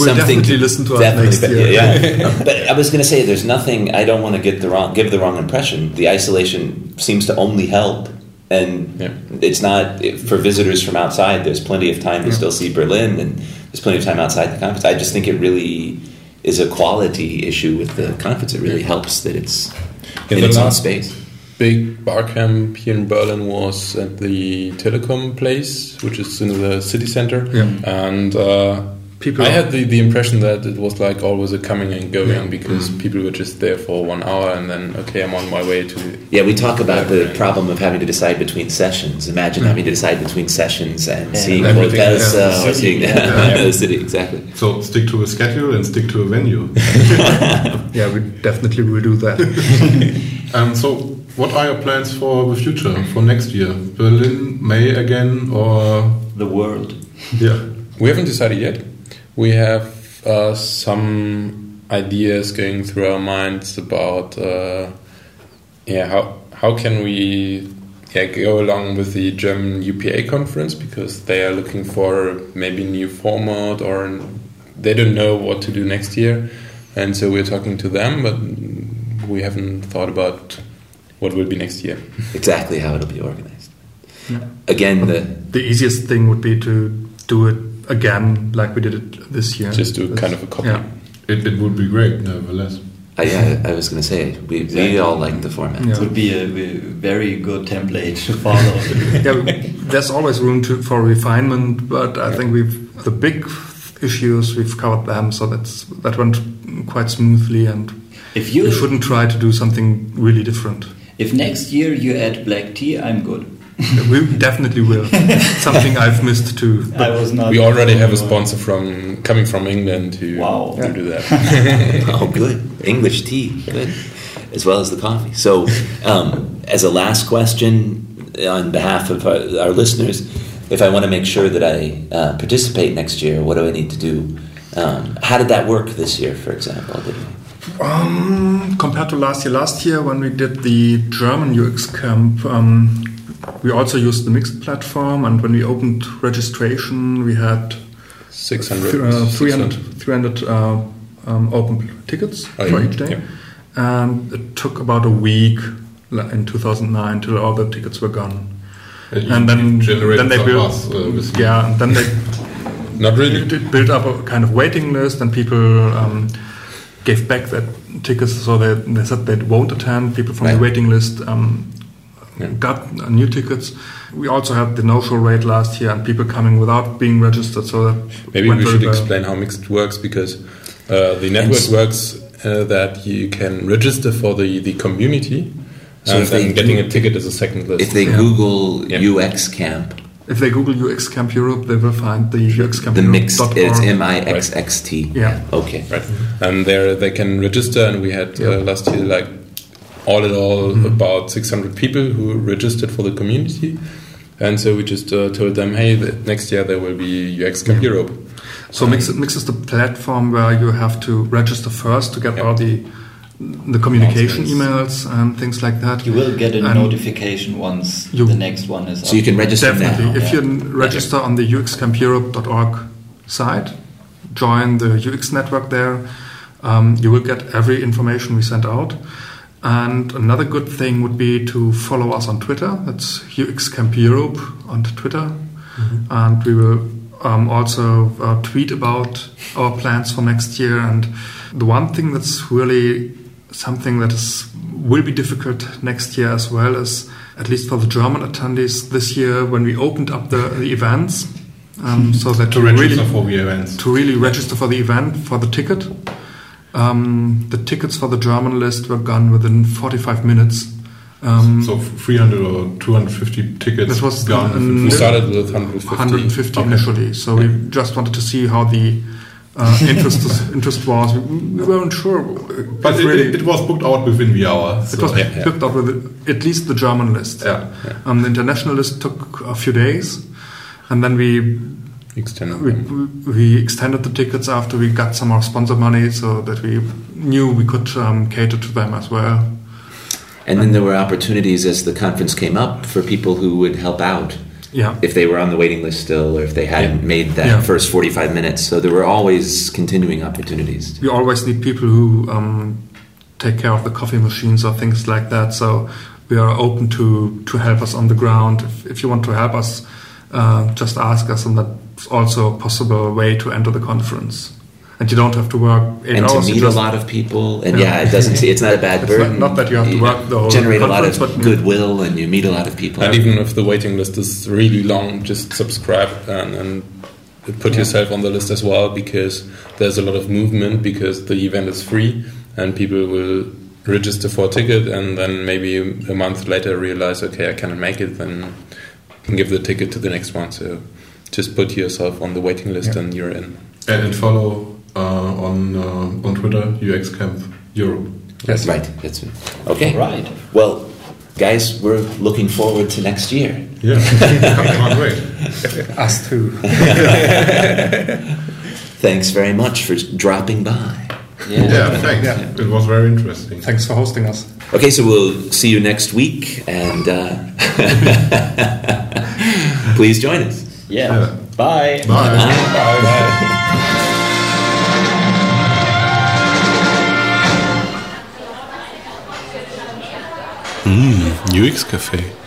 S4: will definitely listen to us next
S1: but-
S4: year.
S1: Yeah, *laughs* but I was going to say, there's nothing. I don't want to get the wrong, give the wrong impression. The isolation seems to only help, and
S5: Yeah.
S1: it's not for visitors from outside. There's plenty of time to
S4: Yeah.
S1: still see Berlin, and there's plenty of time outside the conference. I just think it really is a quality issue with the conference. It really helps that it's
S5: Yeah,
S1: in
S5: the
S1: its own space.
S5: Big bar camp here in Berlin was at the Telekom place, which is in the city center.
S4: Yeah.
S5: And uh,
S4: People
S5: I had the, the impression that it was like always a coming and going
S4: Yeah.
S5: because people were just there for one hour and then, okay, I'm on my way to.
S1: Yeah, we talk about the problem of having to decide between sessions. Imagine having to decide between sessions and
S3: Yeah.
S1: seeing
S5: Everything,
S1: hotels
S5: yeah.
S1: uh, or
S3: City,
S1: seeing
S3: yeah. *laughs*
S1: the city. Exactly.
S2: So stick to a schedule and stick to a venue. *laughs*
S4: Yeah, we definitely will do that. *laughs*
S2: um, so, what are your plans for the future, for next year? Berlin, May again, or
S3: The world.
S2: yeah?
S5: We haven't decided yet. We have uh, some ideas going through our minds about uh, yeah how how can we yeah go along with the German UPA conference because they are looking for maybe new format or they don't know what to do next year, and so we're talking to them, but we haven't thought about what will be next year.
S1: Exactly how it'll be organized. Again, the
S4: the easiest thing would be to do it again like we did it this year.
S5: Just do kind of a copy.
S4: Yeah.
S2: It, it would be great, nevertheless.
S1: I, yeah, I was going to say we,
S3: Exactly.
S1: we all like the format.
S4: Yeah.
S3: It would be a, a very good template to follow. *laughs*
S4: yeah, there's always room to, for refinement, but I think we've the big issues we've covered them, so that's that went quite smoothly, and
S3: if you
S4: you shouldn't try to do something really different.
S3: If next year you add black tea, I'm good. *laughs*
S4: we definitely will. *laughs* something I've missed too.
S3: I was not.
S5: We already have a sponsor from coming from England to,
S3: Wow.
S5: to do that. *laughs*
S1: oh, good. English tea, good. As well as the coffee. So, um, as a last question, on behalf of our, our listeners, if I want to make sure that I uh, participate next year, what do I need to do? Um, how did that work this year, for example? Did we?
S4: Um, compared to last year, last year when we did the German UX camp, um, we also used the mixxt platform, and when we opened registration, we had
S5: 600.
S4: th- uh, 300,
S5: 600.
S4: 300 uh, um, open tickets
S5: Oh,
S4: for
S5: yeah.
S4: each day.
S5: Yeah.
S4: And it took about a week in 2009 till all the tickets were gone.
S2: And,
S4: And then, then they built,
S2: uh,
S4: yeah, and then they *laughs*
S5: Not really.
S4: built up a kind of waiting list, and people um, gave back that tickets. So they, they said they won't attend. People from
S1: Right.
S4: the waiting list um,
S5: Yeah.
S4: got uh, new tickets. We also had the no-show rate last year, and people coming without being registered. So that
S5: Maybe we should
S4: well.
S5: explain how mixxt works because uh, the network
S1: s-
S5: works uh, that you can register for the, the community
S1: So
S5: and
S1: if they
S5: then getting a ticket is a second list.
S1: If they
S4: Yeah.
S1: Google
S5: Yeah.
S1: UX Camp,
S4: If they Google UX Camp Europe, they will find the UX Camp
S1: the mixxt,
S4: Europe.org.
S1: it's M I X X T.
S4: Yeah.
S1: Okay.
S5: right, and there they can register, and we had
S4: Yeah.
S5: uh, last year like all in all
S4: Mhm.
S5: about 600 people who registered for the community. And so we just uh, told them, hey, the, next year there will be UX Camp
S4: Yeah.
S5: Europe.
S4: So mixxt, mixxt is the platform where you have to register first to get
S5: Yeah.
S4: all the the communication emails and things like that.
S3: You will get a
S4: And
S3: notification once
S4: You-
S3: the next one is
S1: So you can register
S4: Definitely.
S1: now.
S4: If
S3: yeah.
S4: you register on the uxcampeurope.org site, join the UX network there, um, you will get every information we send out. And another good thing would be to follow us on Twitter. That's UX Camp Europe on Twitter. And we will um, also uh, tweet about our plans for next year. And the one thing that's really something that is will be difficult next year as well as at least for the German attendees this year when we opened up the, the events um, so that
S2: to register
S4: really
S2: for the events.
S4: to really register for the event for the ticket. Um, the tickets for the German list were gone within 45 minutes. Um,
S2: so 300 or 250 tickets
S4: That was
S2: gone.
S5: We started with 150.
S4: 150
S2: Okay.
S4: initially. So we just wanted to see how the uh, interest interest was. We, we weren't sure.
S2: but it,
S4: really,
S2: it, it was booked out within the hour.
S4: It was
S5: Yeah, yeah.
S4: picked up with at least the German list.
S2: yeah.
S4: Um, the international list took a few days, and then we
S5: Extended
S4: we, we extended the tickets after we got some more sponsor money, so that we knew we could um, cater to them as well.
S1: And then there were opportunities as the conference came up for people who would help out
S4: Yeah,
S1: if they were on the waiting list still or if they hadn't
S5: Yeah.
S1: made that
S4: Yeah.
S1: first 45 minutes. So there were always continuing opportunities.
S4: we always need people who um, take care of the coffee machines or things like that. So we are open to to help us on the ground. If, if you want to help us, uh, just ask us, and that's also a possible way to enter the conference. And you don't have to work eight
S1: and to
S4: hours. you
S1: meet a lot of people, and
S4: Yeah.
S1: yeah, it doesn't. It's not a bad
S4: It's
S1: burden.
S4: not- not that you have to work the whole
S1: generate a lot of goodwill, and you meet a lot of people.
S5: And even if the waiting list is really long, just subscribe and, and put yourself on the list as well because there's a lot of movement because the event is free and people will register for a ticket and then maybe a month later realize, okay, I cannot make it, then can give the ticket to the next one. So just put yourself on the waiting list
S4: Yeah.
S5: and you're in.
S2: And, and follow on uh, on Twitter UX Camp Europe.
S1: That's right. That's it. Okay.
S3: Right.
S1: Well, guys, we're looking forward to next year.
S2: Yeah, *laughs* can't wait. *laughs*
S4: Us too. *laughs*
S1: Thanks very much for dropping by.
S2: Yeah, thanks.
S4: Yeah.
S2: It was very interesting.
S4: Thanks for hosting us.
S1: Okay, so we'll see you next week, and uh, please join us.
S3: Yeah.
S2: Yeah.
S3: Bye.
S2: Bye.
S5: UX Cafe.